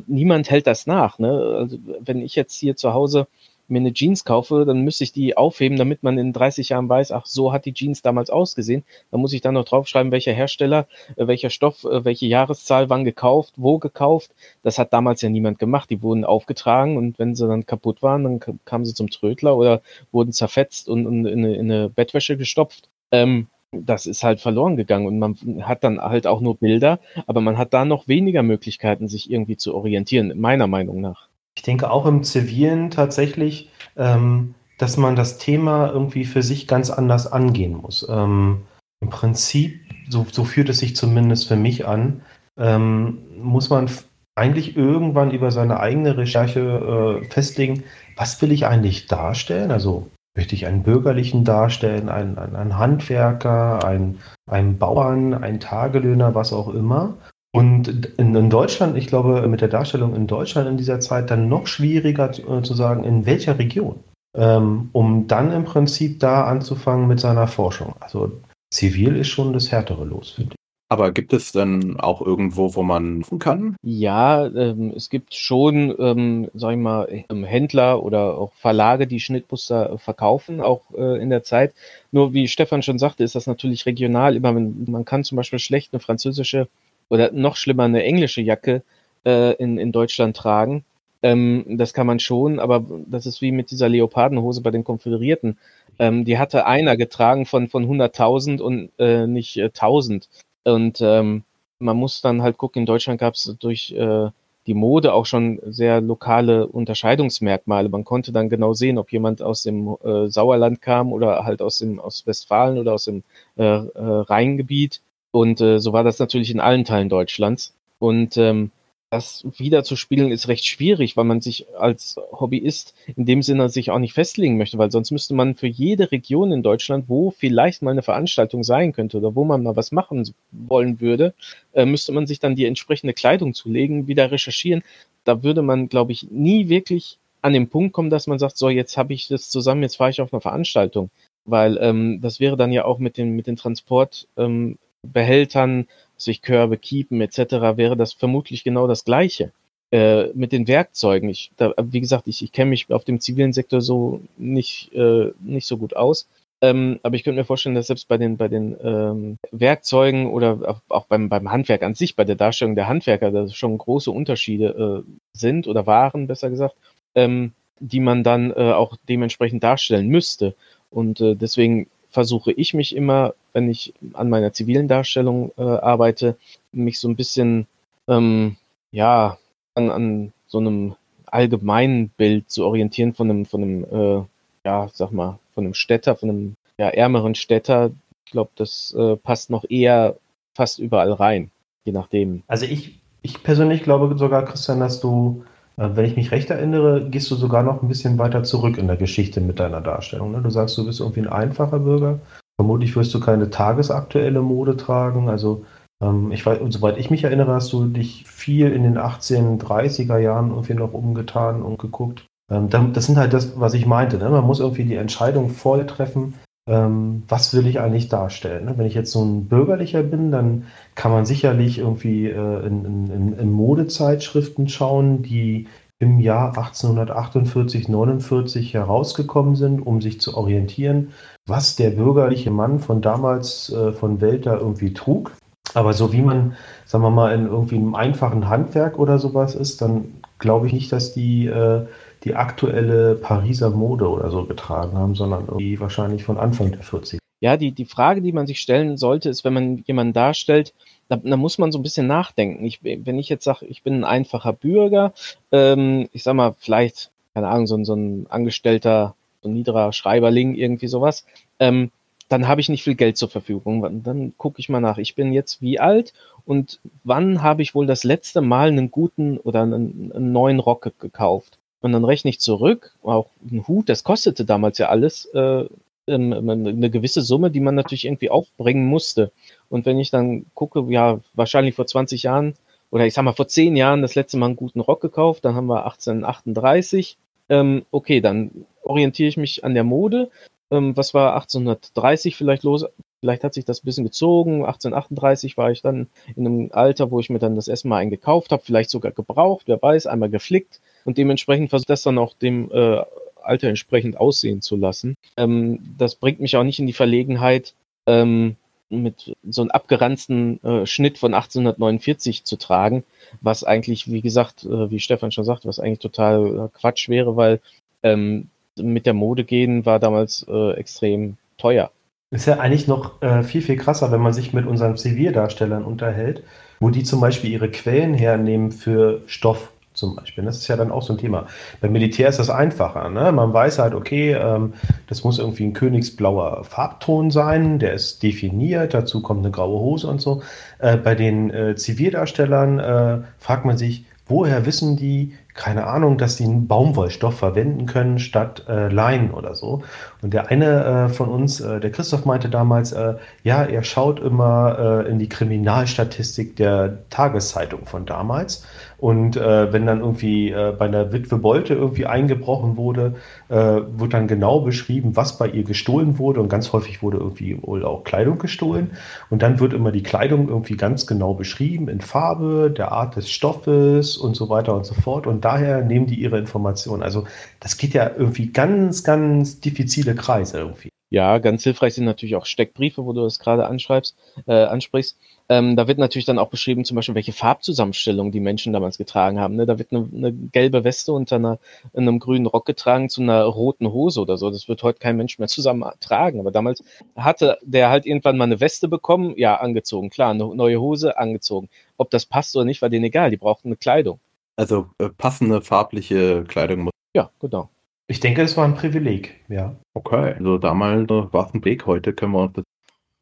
niemand hält das nach. Ne? Also, wenn ich jetzt hier zu Hause mir eine Jeans kaufe, dann müsste ich die aufheben, damit man in 30 Jahren weiß, ach, so hat die Jeans damals ausgesehen. Da muss ich dann noch draufschreiben, welcher Hersteller, äh, welcher Stoff, äh, welche Jahreszahl, wann gekauft, wo gekauft. Das hat damals ja niemand gemacht. Die wurden aufgetragen und wenn sie dann kaputt waren, dann kamen sie zum Trödler oder wurden zerfetzt und, in, eine, in eine Bettwäsche gestopft. Ähm, das ist halt verloren gegangen und man hat dann halt auch nur Bilder, aber man hat da noch weniger Möglichkeiten, sich irgendwie zu orientieren, meiner Meinung nach. Ich denke auch im Zivilen tatsächlich, ähm, dass man das Thema irgendwie für sich ganz anders angehen muss. Ähm, Im Prinzip, so, so, führt es sich zumindest für mich an, ähm, muss man eigentlich irgendwann über seine eigene Recherche äh, festlegen, was will ich eigentlich darstellen? Also möchte ich einen Bürgerlichen darstellen, einen, einen, einen Handwerker, einen, einen Bauern, einen Tagelöhner, was auch immer. Und in, in, Deutschland, ich glaube, mit der Darstellung in Deutschland in dieser Zeit dann noch schwieriger zu, äh, zu sagen, in welcher Region, ähm, um dann im Prinzip da anzufangen mit seiner Forschung. Also zivil ist schon das härtere Los, finde ich. Aber gibt es dann auch irgendwo, wo man rufen kann? Ja, ähm, es gibt schon, ähm, sag ich mal, ähm, Händler oder auch Verlage, die Schnittmuster verkaufen, auch äh, in der Zeit. Nur wie Stefan schon sagte, ist das natürlich regional. Immer, man kann zum Beispiel schlecht eine französische oder noch schlimmer eine englische Jacke äh, in, in Deutschland tragen. Ähm, das kann man schon, aber das ist wie mit dieser Leopardenhose bei den Konföderierten. Ähm, die hatte einer getragen von, von 100.000 und äh, nicht äh, 1000. Und ähm, man muss dann halt gucken, in Deutschland gab es durch äh, die Mode auch schon sehr lokale Unterscheidungsmerkmale. Man konnte dann genau sehen, ob jemand aus dem äh, Sauerland kam oder halt aus dem aus Westfalen oder aus dem äh, äh, Rheingebiet. Und äh, so war das natürlich in allen Teilen Deutschlands. Und ähm, das wiederzuspielen ist recht schwierig, weil man sich als Hobbyist in dem Sinne sich auch nicht festlegen möchte, weil sonst müsste man für jede Region in Deutschland, wo vielleicht mal eine Veranstaltung sein könnte oder wo man mal was machen wollen würde, äh, müsste man sich dann die entsprechende Kleidung zulegen, wieder recherchieren. Da würde man, glaube ich, nie wirklich an den Punkt kommen, dass man sagt, so, jetzt habe ich das zusammen, jetzt fahre ich auf eine Veranstaltung. Weil ähm, das wäre dann ja auch mit den, mit den Transportbehältern, ähm, sich Körbe, Kiepen etc., wäre das vermutlich genau das Gleiche. Äh, mit den Werkzeugen. Ich, da, wie gesagt, ich, ich kenne mich auf dem zivilen Sektor so nicht, äh, nicht so gut aus. Ähm, aber ich könnte mir vorstellen, dass selbst bei den, bei den ähm, Werkzeugen oder auch beim, beim Handwerk an sich, bei der Darstellung der Handwerker, da schon große Unterschiede äh, sind oder waren, besser gesagt, ähm, die man dann äh, auch dementsprechend darstellen müsste. Und äh, deswegen versuche ich mich immer, wenn ich an meiner zivilen Darstellung äh, arbeite, mich so ein bisschen ähm, ja an, an so einem allgemeinen Bild zu orientieren von einem, von einem, äh, ja, sag mal, von einem Städter, von einem ja, ärmeren Städter. Ich glaube, das äh, passt noch eher fast überall rein, je nachdem. Also ich, ich persönlich glaube sogar, Christian, dass du wenn ich mich recht erinnere, gehst du sogar noch ein bisschen weiter zurück in der Geschichte mit deiner Darstellung. Ne? Du sagst, du bist irgendwie ein einfacher Bürger. Vermutlich wirst du keine tagesaktuelle Mode tragen. Also ähm, ich weiß, soweit ich mich erinnere, hast du dich viel in den 1830er Jahren irgendwie noch umgetan und geguckt. Ähm, das sind halt das, was ich meinte. Ne? Man muss irgendwie die Entscheidung voll treffen, was will ich eigentlich darstellen. Ne? Wenn ich jetzt so ein Bürgerlicher bin, dann kann man sicherlich irgendwie äh, in, in, in, Modezeitschriften schauen, die im Jahr 1848, 49 herausgekommen sind, um sich zu orientieren, was der bürgerliche Mann von damals äh, von Welter irgendwie trug. Aber so wie man, sagen wir mal, in irgendwie einem einfachen Handwerk oder sowas ist, dann glaube ich nicht, dass die äh, die aktuelle Pariser Mode oder so getragen haben, sondern irgendwie wahrscheinlich von Anfang der 40er. Ja, die, die Frage, die man sich stellen sollte, ist, wenn man jemanden darstellt, da, da muss man so ein bisschen nachdenken. Ich, wenn ich jetzt sage, ich bin ein einfacher Bürger, ähm, ich sag mal, vielleicht, keine Ahnung, so, so ein Angestellter, so ein niederer Schreiberling, irgendwie sowas, ähm, dann habe ich nicht viel Geld zur Verfügung. Dann gucke ich mal nach. Ich bin jetzt wie alt und wann habe ich wohl das letzte Mal einen guten oder einen, einen neuen Rock gekauft? Und dann rechne ich zurück, auch ein Hut, das kostete damals ja alles äh, eine gewisse Summe, die man natürlich irgendwie aufbringen musste. Und wenn ich dann gucke, ja, wahrscheinlich vor 20 Jahren oder ich sag mal vor 10 Jahren das letzte Mal einen guten Rock gekauft, dann haben wir 1838. Ähm, okay, dann orientiere ich mich an der Mode. Ähm, was war 1830 vielleicht los? Vielleicht hat sich das ein bisschen gezogen. 1838 war ich dann in einem Alter, wo ich mir dann das erste Mal einen gekauft habe, vielleicht sogar gebraucht, wer weiß, einmal geflickt und dementsprechend versucht das dann auch dem äh, Alter entsprechend aussehen zu lassen. Ähm, das bringt mich auch nicht in die Verlegenheit, ähm, mit so einem abgeranzten äh, Schnitt von 1849 zu tragen, was eigentlich, wie gesagt, äh, wie Stefan schon sagt, was eigentlich total äh, Quatsch wäre, weil ähm, mit der Mode gehen war damals äh, extrem teuer. Ist ja eigentlich noch äh, viel, viel krasser, wenn man sich mit unseren Zivildarstellern unterhält, wo die zum Beispiel ihre Quellen hernehmen für Stoff zum Beispiel. Das ist ja dann auch so ein Thema. Beim Militär ist das einfacher. Ne? Man weiß halt, okay, ähm, das muss irgendwie ein königsblauer Farbton sein, der ist definiert, dazu kommt eine graue Hose und so. Äh, bei den äh, Zivildarstellern äh, fragt man sich, woher wissen die, keine Ahnung, dass sie einen Baumwollstoff verwenden können statt äh, Leinen oder so. Und der eine äh, von uns, äh, der Christoph meinte damals, äh, ja, er schaut immer äh, in die Kriminalstatistik der Tageszeitung von damals Und äh, wenn dann irgendwie bei einer Witwe Bolte irgendwie eingebrochen wurde, wird dann genau beschrieben, was bei ihr gestohlen wurde. Und ganz häufig wurde irgendwie wohl auch Kleidung gestohlen. Und dann wird immer die Kleidung irgendwie ganz genau beschrieben in Farbe, der Art des Stoffes und so weiter und so fort. Und daher nehmen die ihre Informationen. Also das geht ja irgendwie ganz, ganz diffizile Kreise irgendwie. Ja, ganz hilfreich sind natürlich auch Steckbriefe, wo du das gerade anschreibst, äh, ansprichst. Ähm, da wird natürlich dann auch beschrieben, zum Beispiel, welche Farbzusammenstellung die Menschen damals getragen haben. Ne? Da wird eine, eine gelbe Weste unter einer, einem grünen Rock getragen zu einer roten Hose oder so. Das wird heute kein Mensch mehr zusammen tragen. Aber damals hatte der halt irgendwann mal eine Weste bekommen, ja, angezogen. Klar, eine neue Hose, angezogen. Ob das passt oder nicht, war denen egal. Die brauchten eine Kleidung. Also äh, passende farbliche Kleidung muss. Ja, genau. Ich denke, es war ein Privileg, ja. Okay, also damals war es ein Weg, heute können wir uns das.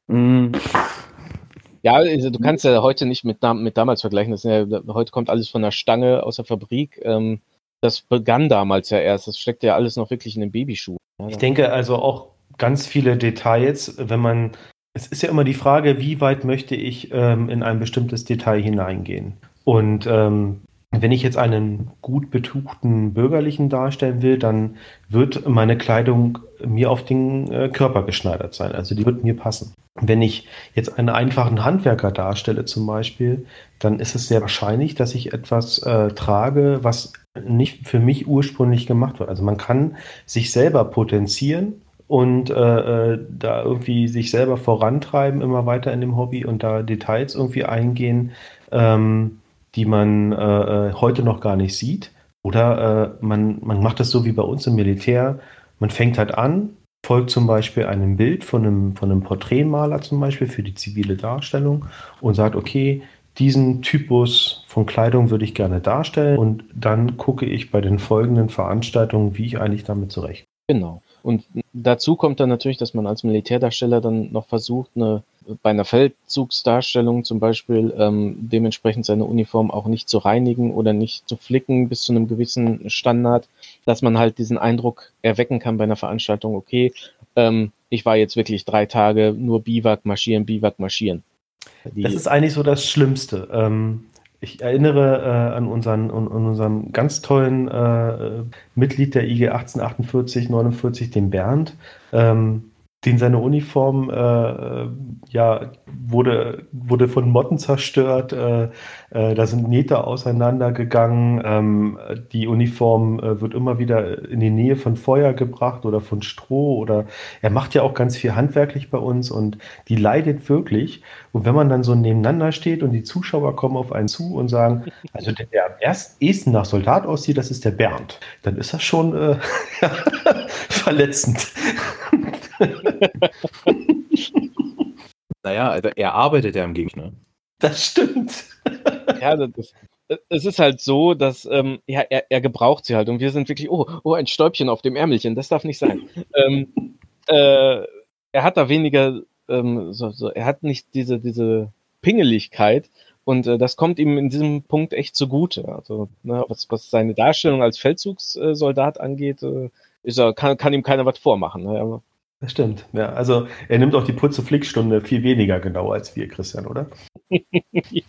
Mm. Ja, also du kannst ja heute nicht mit, mit damals vergleichen. Das ja, heute kommt alles von der Stange aus der Fabrik. Ähm, das begann damals ja erst. Das steckt ja alles noch wirklich in den Babyschuhen. Ja, ich denke also auch ganz viele Details, wenn man. Es ist ja immer die Frage, wie weit möchte ich ähm, in ein bestimmtes Detail hineingehen. Und ähm, wenn ich jetzt einen gut betuchten Bürgerlichen darstellen will, dann wird meine Kleidung mir auf den äh, Körper geschneidert sein. Also die wird mir passen. Wenn ich jetzt einen einfachen Handwerker darstelle zum Beispiel, dann ist es sehr wahrscheinlich, dass ich etwas äh, trage, was nicht für mich ursprünglich gemacht wird. Also man kann sich selber potenzieren und äh, äh da irgendwie sich selber vorantreiben, immer weiter in dem Hobby und da Details irgendwie eingehen. Ähm, die man äh, äh, heute noch gar nicht sieht. Oder äh, man, man macht das so wie bei uns im Militär. Man fängt halt an, folgt zum Beispiel einem Bild von einem, von einem Porträtmaler zum Beispiel für die zivile Darstellung und sagt, okay, diesen Typus von Kleidung würde ich gerne darstellen und dann gucke ich bei den folgenden Veranstaltungen, wie ich eigentlich damit zurecht. Genau. Und dazu kommt dann natürlich, dass man als Militärdarsteller dann noch versucht, eine bei einer Feldzugsdarstellung zum Beispiel ähm, dementsprechend seine Uniform auch nicht zu reinigen oder nicht zu flicken bis zu einem gewissen Standard, dass man halt diesen Eindruck erwecken kann bei einer Veranstaltung, okay, ähm, ich war jetzt wirklich drei Tage nur Biwak marschieren, Biwak marschieren. Die das ist eigentlich so das Schlimmste. Ähm, ich erinnere äh, an, unseren, an, unseren ganz tollen äh, Mitglied der IG 1848, 49, den Bernd. Ähm, den seine Uniform äh, ja wurde wurde von Motten zerstört. Äh, äh, da sind Nähte auseinandergegangen. Ähm, die Uniform äh, wird immer wieder in die Nähe von Feuer gebracht oder von Stroh oder er macht ja auch ganz viel handwerklich bei uns und die leidet wirklich. Und wenn man dann so nebeneinander steht und die Zuschauer kommen auf einen zu und sagen, also der, der am ersten nach Soldat aussieht, das ist der Bernd, dann ist das schon äh, verletzend. Naja, also er arbeitet ja im Gegner. Das stimmt. ja, das, es ist halt so, dass ähm, ja, er, er gebraucht sie halt und wir sind wirklich, oh, oh, ein Stäubchen auf dem Ärmelchen, das darf nicht sein. ähm, äh, er hat da weniger, ähm, so, so, er hat nicht diese, diese Pingeligkeit und äh, das kommt ihm in diesem Punkt echt zugute. Also, ne, was, was seine Darstellung als Feldzugssoldat angeht, äh, ist er, kann, kann ihm keiner was vormachen. Ne? Das stimmt, ja. Also er nimmt auch die Putze-Flickstunde viel weniger genau als wir, Christian, oder? ja, ich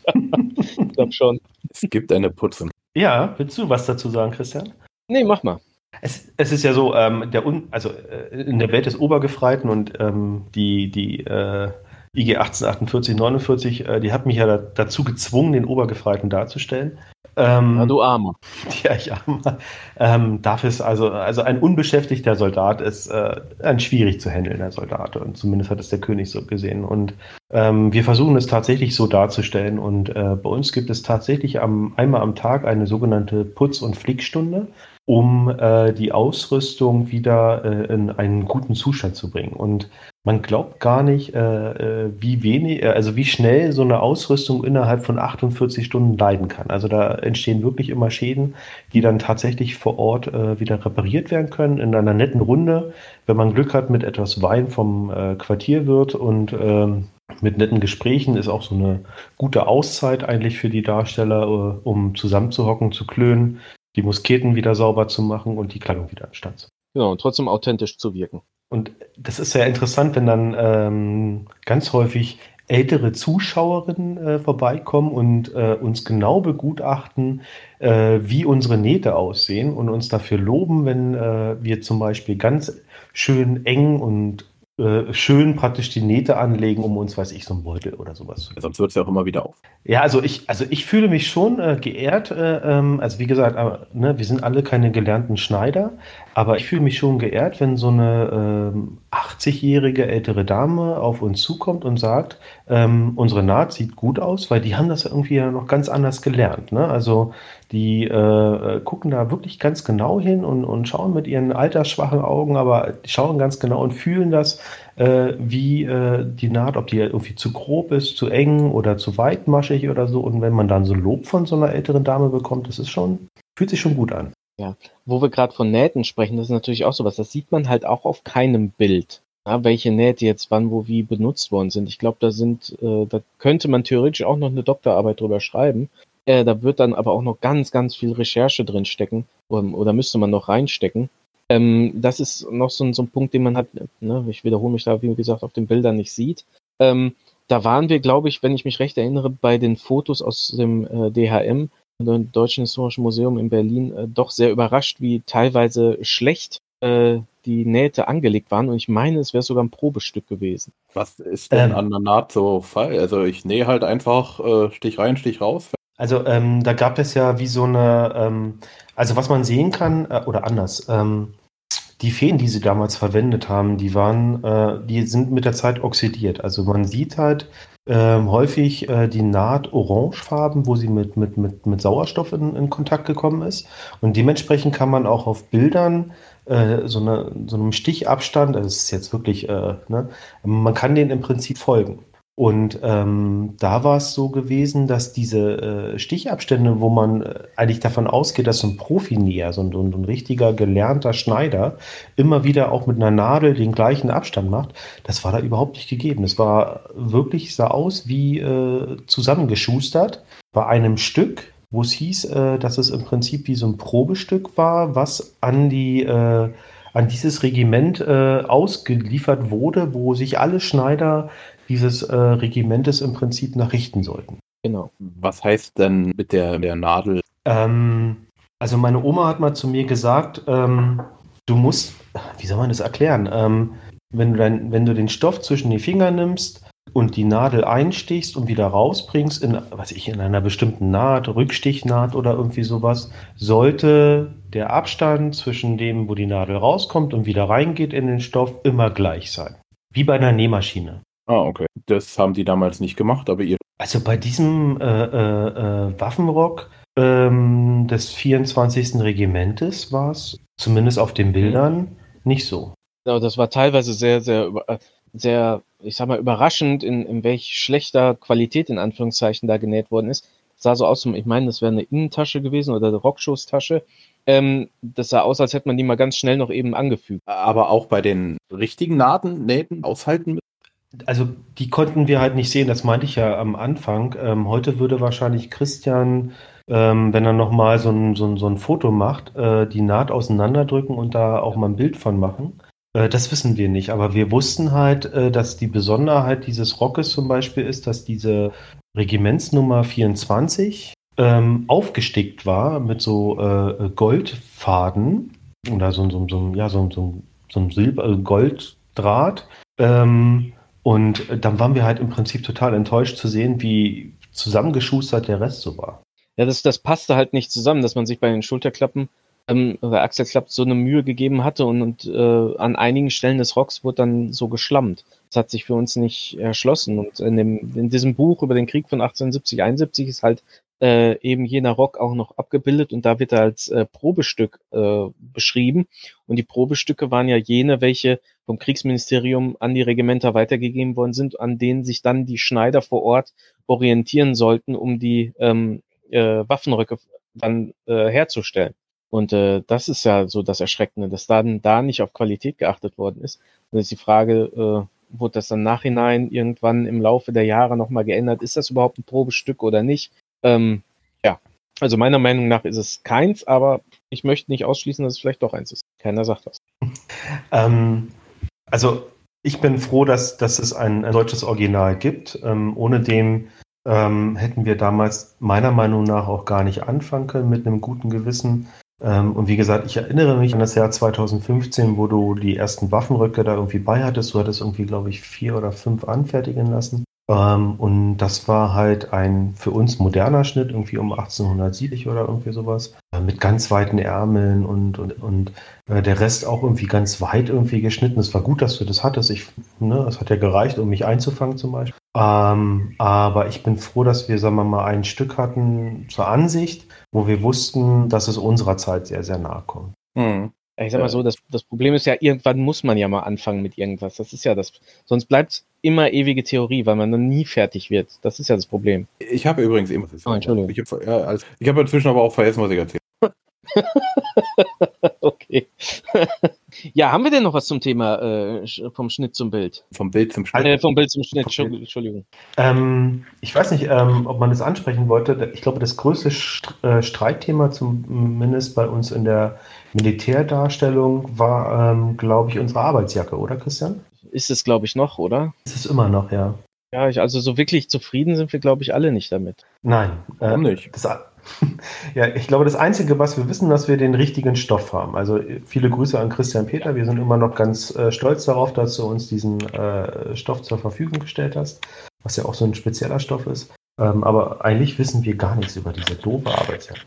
glaube schon. Es gibt eine Putze. Ja, willst du was dazu sagen, Christian? Nee, mach mal. Es, es ist ja so, ähm, der Un also äh, in der Welt des Obergefreiten und ähm, die, die äh, IG 1848, 49, äh, die hat mich ja da, dazu gezwungen, den Obergefreiten darzustellen. Ähm, ja, du Armer. Ja, ich Armer. Ähm, dafür ist also, also ein unbeschäftigter Soldat ist äh, ein schwierig zu handelnder Soldat. Und zumindest hat es der König so gesehen. Und ähm, wir versuchen es tatsächlich so darzustellen. Und äh, bei uns gibt es tatsächlich am, einmal am Tag eine sogenannte Putz- und Flickstunde um äh, die Ausrüstung wieder äh, in einen guten Zustand zu bringen. Und man glaubt gar nicht, äh, äh wie wenig, äh, also wie schnell so eine Ausrüstung innerhalb von 48 Stunden leiden kann. Also da entstehen wirklich immer Schäden, die dann tatsächlich vor Ort äh, wieder repariert werden können in einer netten Runde, wenn man Glück hat mit etwas Wein vom äh, Quartierwirt und ähm, mit netten Gesprächen ist auch so eine gute Auszeit eigentlich für die Darsteller, äh, um zusammenzuhocken, zu klönen, die Musketen wieder sauber zu machen und die Kleidung wieder in Stand zu Genau, und trotzdem authentisch zu wirken. Und das ist ja interessant, wenn dann ähm, ganz häufig ältere Zuschauerinnen äh, vorbeikommen und äh, uns genau begutachten, äh, wie unsere Nähte aussehen und uns dafür loben, wenn äh, wir zum Beispiel ganz schön eng und äh, schön praktisch die Nähte anlegen, um uns, weiß ich, so ein Beutel oder sowas zu Sonst wird es ja auch immer wieder auf. Ja, also ich, also ich fühle mich schon äh, geehrt. Äh, ähm, also wie gesagt, aber, ne, wir sind alle keine gelernten Schneider, aber ich fühle mich schon geehrt, wenn so eine ähm, 80-jährige ältere Dame auf uns zukommt und sagt, ähm, unsere Naht sieht gut aus, weil die haben das irgendwie ja noch ganz anders gelernt. Ne? Also die äh, gucken da wirklich ganz genau hin und, und schauen mit ihren altersschwachen Augen, aber schauen ganz genau und fühlen das, äh, wie äh, die Naht, ob die irgendwie zu grob ist, zu eng oder zu weitmaschig oder so. Und wenn man dann so Lob von so einer älteren Dame bekommt, das ist schon, fühlt sich schon gut an. Ja, wo wir gerade von Nähten sprechen, das ist natürlich auch sowas. Das sieht man halt auch auf keinem Bild. Ja, welche Nähte jetzt wann, wo, wie benutzt worden sind. Ich glaube, da sind, äh, da könnte man theoretisch auch noch eine Doktorarbeit drüber schreiben. Äh, da wird dann aber auch noch ganz, ganz viel Recherche drin stecken oder, oder müsste man noch reinstecken. Ähm, das ist noch so, so, ein Punkt, den man hat, ne, ich wiederhole mich da, wie gesagt, auf den Bildern nicht sieht. Ähm, da waren wir, glaube ich, wenn ich mich recht erinnere, bei den Fotos aus dem äh, DHM, dem Deutschen Historischen Museum in Berlin, äh, doch sehr überrascht, wie teilweise schlecht äh, die Nähte angelegt waren. Und ich meine, es wäre sogar ein Probestück gewesen. Was ist denn ähm, an der Naht so Fall? Also ich nähe halt einfach äh, Stich rein, Stich raus. Also ähm, da gab es ja wie so eine, ähm, also was man sehen kann, äh, oder anders, ähm, die Feen, die sie damals verwendet haben, die waren, äh, die sind mit der Zeit oxidiert. Also man sieht halt äh, häufig äh, die Naht orangefarben, wo sie mit, mit, mit, mit Sauerstoff in, in Kontakt gekommen ist. Und dementsprechend kann man auch auf Bildern äh, so, eine, so einem Stichabstand, also es ist jetzt wirklich, äh, ne, man kann den im Prinzip folgen. Und ähm, da war es so gewesen, dass diese äh, Stichabstände, wo man äh, eigentlich davon ausgeht, dass so ein Profinäher, so ein, ein richtiger gelernter Schneider, immer wieder auch mit einer Nadel den gleichen Abstand macht, das war da überhaupt nicht gegeben. Es war wirklich, sah aus wie äh, zusammengeschustert bei einem Stück, wo es hieß, äh, dass es im Prinzip wie so ein Probestück war, was an die äh, an dieses Regiment äh, ausgeliefert wurde, wo sich alle Schneider dieses äh, Regimentes im Prinzip nachrichten sollten. Genau. Was heißt denn mit der, der Nadel? Ähm, also meine Oma hat mal zu mir gesagt, ähm, du musst, wie soll man das erklären? Ähm, wenn, du dein, wenn du den Stoff zwischen die Finger nimmst und die Nadel einstichst und wieder rausbringst, in, was ich, in einer bestimmten Naht, Rückstichnaht oder irgendwie sowas, sollte der Abstand zwischen dem, wo die Nadel rauskommt und wieder reingeht in den Stoff, immer gleich sein. Wie bei einer Nähmaschine. Ah, okay. Das haben die damals nicht gemacht, aber ihr. Also bei diesem äh, äh, äh Waffenrock ähm, des 24. Regimentes war es, zumindest auf den Bildern, nicht so. Ja, das war teilweise sehr, sehr, äh, sehr, ich sag mal, überraschend, in, in welch schlechter Qualität in Anführungszeichen da genäht worden ist. Das sah so aus, ich meine, das wäre eine Innentasche gewesen oder eine Rockschusstasche. Ähm, das sah aus, als hätte man die mal ganz schnell noch eben angefügt. Aber auch bei den richtigen Naden, Nähten aushalten also die konnten wir halt nicht sehen, das meinte ich ja am Anfang. Ähm, heute würde wahrscheinlich Christian, ähm, wenn er nochmal so ein, so, ein, so ein Foto macht, äh, die Naht auseinanderdrücken und da auch mal ein Bild von machen. Äh, das wissen wir nicht, aber wir wussten halt, äh, dass die Besonderheit dieses Rockes zum Beispiel ist, dass diese Regimentsnummer 24 ähm, aufgestickt war mit so äh, Goldfaden oder so, so, so, ja, so, so, so ein Silber, äh, Golddraht. Ähm, und dann waren wir halt im Prinzip total enttäuscht zu sehen, wie zusammengeschustert der Rest so war. Ja, das, das passte halt nicht zusammen, dass man sich bei den Schulterklappen ähm, oder Achselklappen so eine Mühe gegeben hatte und, und äh, an einigen Stellen des Rocks wurde dann so geschlammt. Das hat sich für uns nicht erschlossen. Und in, dem, in diesem Buch über den Krieg von 1870, 71 ist halt äh, eben jener Rock auch noch abgebildet und da wird er als äh, Probestück äh, beschrieben. Und die Probestücke waren ja jene, welche vom Kriegsministerium an die Regimenter weitergegeben worden sind, an denen sich dann die Schneider vor Ort orientieren sollten, um die ähm, äh, Waffenröcke dann äh, herzustellen. Und äh, das ist ja so das Erschreckende, dass dann da nicht auf Qualität geachtet worden ist. Und jetzt die Frage, äh, wurde das dann nachhinein irgendwann im Laufe der Jahre nochmal geändert? Ist das überhaupt ein Probestück oder nicht? Ähm, ja, also meiner Meinung nach ist es keins, aber ich möchte nicht ausschließen, dass es vielleicht doch eins ist. Keiner sagt das. Ähm, also Ich bin froh, dass, dass es ein, ein solches Original gibt. Ähm, ohne dem ähm, hätten wir damals meiner Meinung nach auch gar nicht anfangen können mit einem guten Gewissen. Ähm, und wie gesagt, ich erinnere mich an das Jahr 2015, wo du die ersten Waffenröcke da irgendwie bei hattest. Du hattest irgendwie, glaube ich, vier oder fünf anfertigen lassen. Ähm, und das war halt ein für uns moderner Schnitt, irgendwie um 1870 oder irgendwie sowas, äh, mit ganz weiten Ärmeln und, und, und äh, der Rest auch irgendwie ganz weit irgendwie geschnitten. Es war gut, dass du das hattest. Ich, ne, es hat ja gereicht, um mich einzufangen zum Beispiel. Ähm, aber ich bin froh, dass wir, sagen wir mal, ein Stück hatten zur Ansicht, wo wir wussten, dass es unserer Zeit sehr, sehr nahe kommt. Mhm. Ich sag mal so, das, das Problem ist ja, irgendwann muss man ja mal anfangen mit irgendwas. Das ist ja das. Sonst bleibt es immer ewige Theorie, weil man dann nie fertig wird. Das ist ja das Problem. Ich habe übrigens was oh, Entschuldigung. Ich habe ja, also, hab inzwischen aber auch vergessen, was ich erzählt okay. ja, haben wir denn noch was zum Thema äh, vom Schnitt zum Bild? Vom Bild zum Schnitt? Äh, vom Bild zum Schnitt, Entschuldigung. Ähm, ich weiß nicht, ähm, ob man das ansprechen wollte. Ich glaube, das größte St äh, Streitthema, zumindest bei uns in der Militärdarstellung, war, ähm, glaube ich, unsere Arbeitsjacke, oder Christian? Ist es, glaube ich, noch, oder? Ist es immer noch, ja. Ja, ich, also so wirklich zufrieden sind wir, glaube ich, alle nicht damit. Nein. Warum äh, nicht? Das, ja, ich glaube, das Einzige, was wir wissen, dass wir den richtigen Stoff haben. Also viele Grüße an Christian Peter. Wir sind immer noch ganz äh, stolz darauf, dass du uns diesen äh, Stoff zur Verfügung gestellt hast, was ja auch so ein spezieller Stoff ist. Ähm, aber eigentlich wissen wir gar nichts über diese doofe Arbeitsjacke.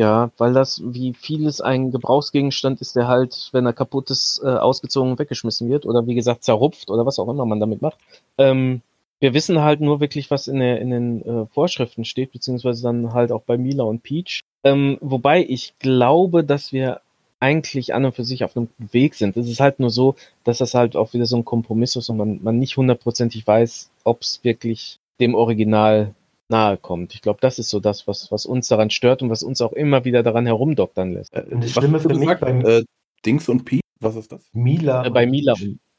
Ja, weil das wie vieles ein Gebrauchsgegenstand ist, der halt, wenn er kaputt ist, äh, ausgezogen weggeschmissen wird oder wie gesagt zerrupft oder was auch immer man damit macht. Ähm, wir wissen halt nur wirklich, was in, der, in den äh, Vorschriften steht, beziehungsweise dann halt auch bei Mila und Peach. Ähm, wobei ich glaube, dass wir eigentlich an und für sich auf einem Weg sind. Es ist halt nur so, dass das halt auch wieder so ein Kompromiss ist und man, man nicht hundertprozentig weiß, ob es wirklich dem Original nahe kommt. Ich glaube, das ist so das, was, was uns daran stört und was uns auch immer wieder daran herumdoktern lässt. Äh, das Schlimme für mich gesagt, beim äh, Dings und Peach, was ist das? Mila. Äh, bei Mila,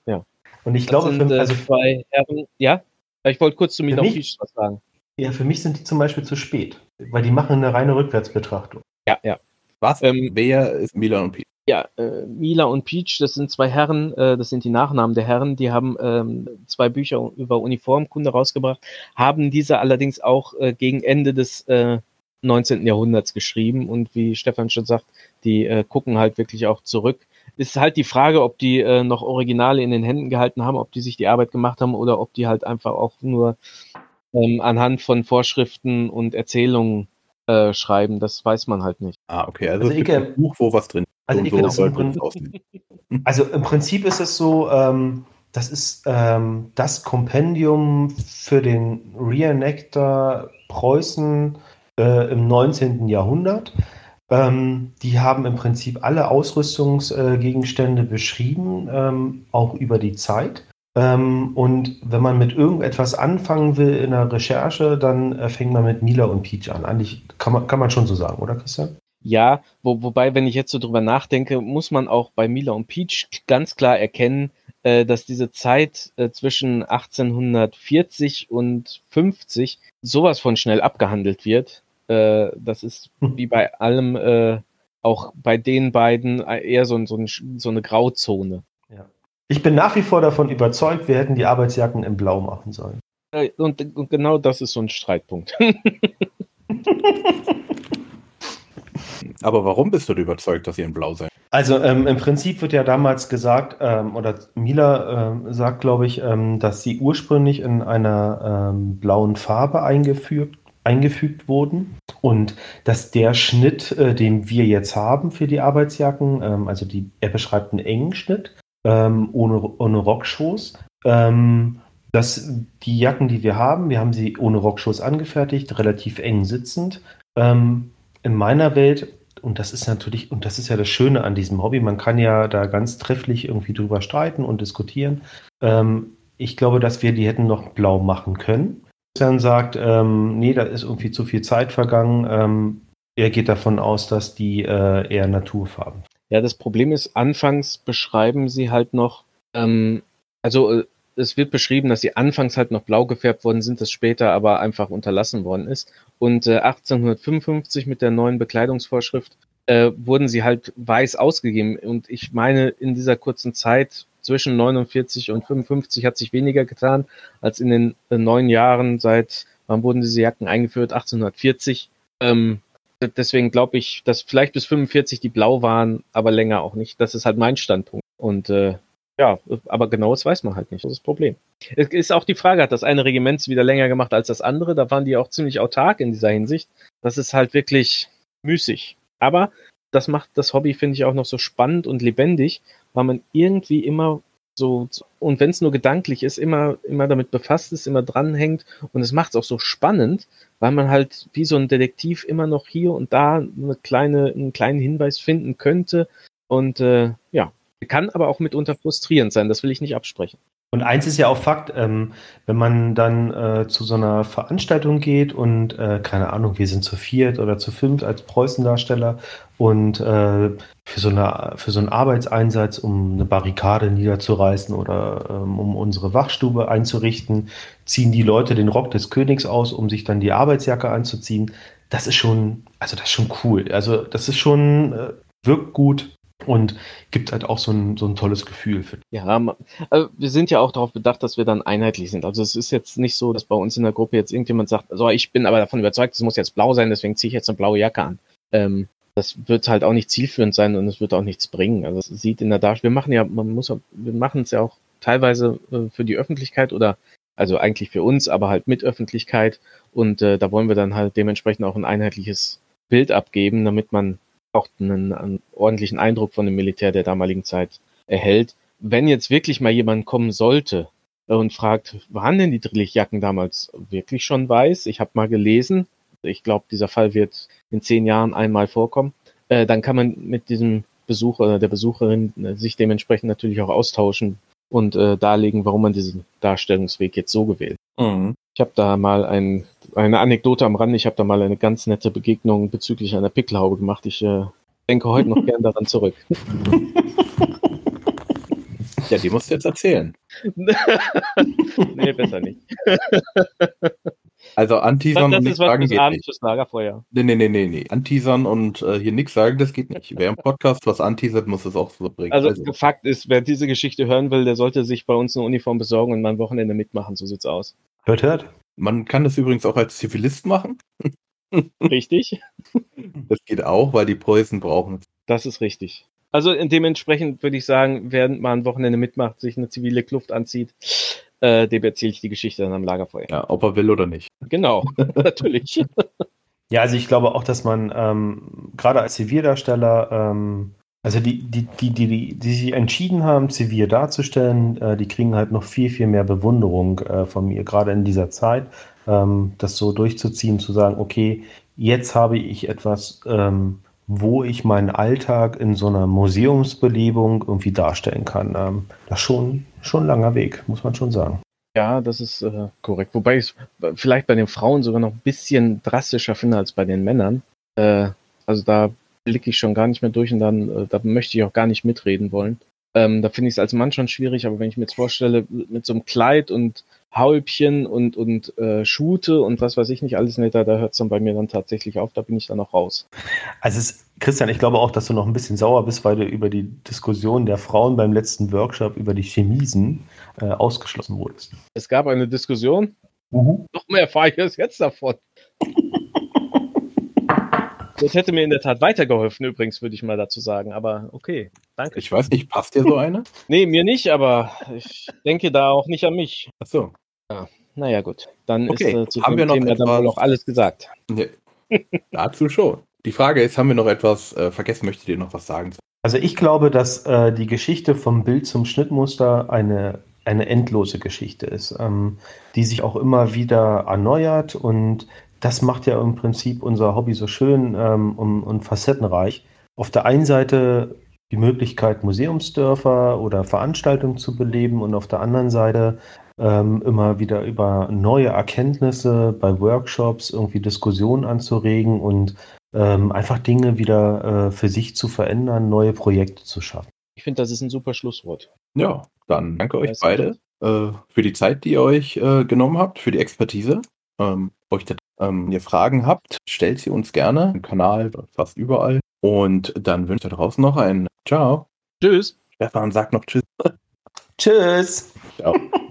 ja. Und ich das glaube, sind, für, also zwei Herren, ja? Ich wollte kurz zu Mila mich, was sagen. Ja, für mich sind die zum Beispiel zu spät, weil die machen eine reine Rückwärtsbetrachtung. Ja, ja. Was? Ähm, Wer ist Mila und Peach? Ja, äh, Mila und Peach, das sind zwei Herren, äh, das sind die Nachnamen der Herren, die haben ähm, zwei Bücher über Uniformkunde rausgebracht, haben diese allerdings auch äh, gegen Ende des 19. Äh, Jahrhunderts geschrieben und wie Stefan schon sagt, die äh, gucken halt wirklich auch zurück ist halt die Frage, ob die äh, noch Originale in den Händen gehalten haben, ob die sich die Arbeit gemacht haben oder ob die halt einfach auch nur ähm, anhand von Vorschriften und Erzählungen äh, schreiben. Das weiß man halt nicht. Ah, okay. Also, also es gibt ein Buch, wo was drin also, so, so im also im Prinzip ist es so, ähm, das ist ähm, das Kompendium für den Reenactor Preußen äh, im 19. Jahrhundert. Ähm, die haben im Prinzip alle Ausrüstungsgegenstände äh, beschrieben, ähm, auch über die Zeit. Ähm, und wenn man mit irgendetwas anfangen will in der Recherche, dann äh, fängt man mit Mila und Peach an. Eigentlich kann man, kann man schon so sagen, oder Christian? Ja, wo, wobei, wenn ich jetzt so drüber nachdenke, muss man auch bei Mila und Peach ganz klar erkennen, äh, dass diese Zeit äh, zwischen 1840 und 50 sowas von schnell abgehandelt wird. Äh, das ist hm. wie bei allem, äh, auch bei den beiden äh, eher so, so, so eine Grauzone. Ja. Ich bin nach wie vor davon überzeugt, wir hätten die Arbeitsjacken in Blau machen sollen. Äh, und, und genau das ist so ein Streitpunkt. Aber warum bist du überzeugt, dass sie in Blau sein? Also ähm, im Prinzip wird ja damals gesagt, ähm, oder Mila ähm, sagt, glaube ich, ähm, dass sie ursprünglich in einer ähm, blauen Farbe eingefügt eingefügt wurden und dass der Schnitt, äh, den wir jetzt haben für die Arbeitsjacken, ähm, also die, er beschreibt einen engen Schnitt ähm, ohne, ohne Rockschoß, dass die Jacken, die wir haben, wir haben sie ohne Rockschoß angefertigt, relativ eng sitzend. In meiner Welt und das ist natürlich, und das ist ja das Schöne an diesem Hobby, man kann ja da ganz trefflich irgendwie drüber streiten und diskutieren. Ähm, ich glaube, dass wir die hätten noch blau machen können. Christian sagt, ähm, nee, da ist irgendwie zu viel Zeit vergangen. Ähm, er geht davon aus, dass die äh, eher Naturfarben. Ja, das Problem ist, anfangs beschreiben sie halt noch, ähm, also äh, es wird beschrieben, dass sie anfangs halt noch blau gefärbt worden sind, das später aber einfach unterlassen worden ist. Und äh, 1855 mit der neuen Bekleidungsvorschrift äh, wurden sie halt weiß ausgegeben. Und ich meine, in dieser kurzen Zeit zwischen 49 und 55 hat sich weniger getan als in den äh, neun Jahren seit, wann wurden diese Jacken eingeführt? 1840. Ähm, deswegen glaube ich, dass vielleicht bis 45 die blau waren, aber länger auch nicht. Das ist halt mein Standpunkt. Und äh, ja, aber genaues weiß man halt nicht. Das ist das Problem. Es ist auch die Frage, hat das eine Regiment wieder länger gemacht als das andere? Da waren die auch ziemlich autark in dieser Hinsicht. Das ist halt wirklich müßig. Aber das macht das Hobby, finde ich, auch noch so spannend und lebendig, weil man irgendwie immer so, und wenn es nur gedanklich ist, immer, immer damit befasst ist, immer dranhängt. Und es macht es auch so spannend, weil man halt wie so ein Detektiv immer noch hier und da eine kleine, einen kleinen Hinweis finden könnte. Und äh, ja, kann aber auch mitunter frustrierend sein, das will ich nicht absprechen. Und eins ist ja auch Fakt, ähm, wenn man dann äh, zu so einer Veranstaltung geht und, äh, keine Ahnung, wir sind zu viert oder zu fünft als Preußendarsteller und äh, für, so eine, für so einen Arbeitseinsatz, um eine Barrikade niederzureißen oder ähm, um unsere Wachstube einzurichten, ziehen die Leute den Rock des Königs aus, um sich dann die Arbeitsjacke anzuziehen. Das ist schon, also das ist schon cool. Also das ist schon, äh, wirkt gut und gibt halt auch so ein, so ein tolles Gefühl. Für ja, also wir sind ja auch darauf bedacht, dass wir dann einheitlich sind. Also es ist jetzt nicht so, dass bei uns in der Gruppe jetzt irgendjemand sagt, so ich bin aber davon überzeugt, es muss jetzt blau sein, deswegen ziehe ich jetzt eine blaue Jacke an. Ähm, das wird halt auch nicht zielführend sein und es wird auch nichts bringen. Also es sieht in der Darstellung, wir machen ja, man muss, wir machen es ja auch teilweise äh, für die Öffentlichkeit oder also eigentlich für uns, aber halt mit Öffentlichkeit und äh, da wollen wir dann halt dementsprechend auch ein einheitliches Bild abgeben, damit man auch einen, einen ordentlichen Eindruck von dem Militär der damaligen Zeit erhält. Wenn jetzt wirklich mal jemand kommen sollte und fragt, waren denn die Drillichjacken damals wirklich schon weiß? Ich habe mal gelesen, ich glaube, dieser Fall wird in zehn Jahren einmal vorkommen. Äh, dann kann man mit diesem Besucher oder der Besucherin äh, sich dementsprechend natürlich auch austauschen und äh, darlegen, warum man diesen Darstellungsweg jetzt so gewählt. Mhm. Ich habe da mal ein, eine Anekdote am Rande. Ich habe da mal eine ganz nette Begegnung bezüglich einer Pickelhaube gemacht. Ich äh, denke heute noch gern daran zurück. Ja, die musst du jetzt erzählen. nee, besser nicht. Also anteasern und nichts sagen geht Abend nicht. Fürs Lagerfeuer. Nee, nee, nee, nee, nee. Anteasern und äh, hier nichts sagen, das geht nicht. Wer im Podcast was anteasert, muss es auch so bringen. Also, also, Fakt ist, wer diese Geschichte hören will, der sollte sich bei uns eine Uniform besorgen und mal ein Wochenende mitmachen. So sieht's aus. Hört, hört. Man kann das übrigens auch als Zivilist machen. Richtig. Das geht auch, weil die Preußen brauchen es. Das ist richtig. Also dementsprechend würde ich sagen, wer mal ein Wochenende mitmacht, sich eine zivile Kluft anzieht, äh, dem erzähle ich die Geschichte dann am Lagerfeuer. Ja, ob er will oder nicht. Genau, natürlich. Ja, also ich glaube auch, dass man ähm, gerade als Zivildarsteller, ähm, also die, die, die, die, die sich entschieden haben, zivil darzustellen, äh, die kriegen halt noch viel, viel mehr Bewunderung äh, von mir, gerade in dieser Zeit, ähm, das so durchzuziehen, zu sagen, okay, jetzt habe ich etwas, ähm, wo ich meinen Alltag in so einer Museumsbelebung irgendwie darstellen kann. Ähm, das ist schon, schon ein langer Weg, muss man schon sagen. Ja, das ist äh, korrekt. Wobei ich es vielleicht bei den Frauen sogar noch ein bisschen drastischer finde als bei den Männern. Also da blicke ich schon gar nicht mehr durch und dann äh, da möchte ich auch gar nicht mitreden wollen. Ähm, da finde ich es als Mann schon schwierig, aber wenn ich mir jetzt vorstelle, mit so einem Kleid und Haulpchen und, und äh, Schute und was weiß ich nicht alles netter, da hört es dann bei mir dann tatsächlich auf, da bin ich dann auch raus. Also es, Christian, ich glaube auch, dass du noch ein bisschen sauer bist, weil du über die Diskussion der Frauen beim letzten Workshop über die Chemisen äh, ausgeschlossen wurdest. Es gab eine Diskussion. Mhm. Noch mehr erfahre ich jetzt davon. Das hätte mir in der Tat weitergeholfen, übrigens, würde ich mal dazu sagen. Aber okay, danke. Ich weiß nicht, passt dir so eine? nee, mir nicht, aber ich denke da auch nicht an mich. Ach so. Ja, naja, gut. Dann okay. ist äh, zu haben dem wir noch Thema etwas... dann wohl auch alles gesagt. Nee. Dazu schon. Die Frage ist, haben wir noch etwas äh, vergessen? Möchtet ihr noch was sagen? Also ich glaube, dass äh, die Geschichte vom Bild zum Schnittmuster eine, eine endlose Geschichte ist, ähm, die sich auch immer wieder erneuert und das macht ja im Prinzip unser Hobby so schön ähm, und, und facettenreich. Auf der einen Seite die Möglichkeit, Museumsdörfer oder Veranstaltungen zu beleben und auf der anderen Seite ähm, immer wieder über neue Erkenntnisse bei Workshops irgendwie Diskussionen anzuregen und ähm, einfach Dinge wieder äh, für sich zu verändern, neue Projekte zu schaffen. Ich finde, das ist ein super Schlusswort. Ja, dann danke euch beide äh, für die Zeit, die ihr euch äh, genommen habt, für die Expertise. Ähm, euch ähm, wenn ihr Fragen habt, stellt sie uns gerne im Kanal, fast überall. Und dann wünsche ich da draußen noch ein Ciao. Tschüss. Stefan sagt noch Tschüss. Tschüss. Ciao.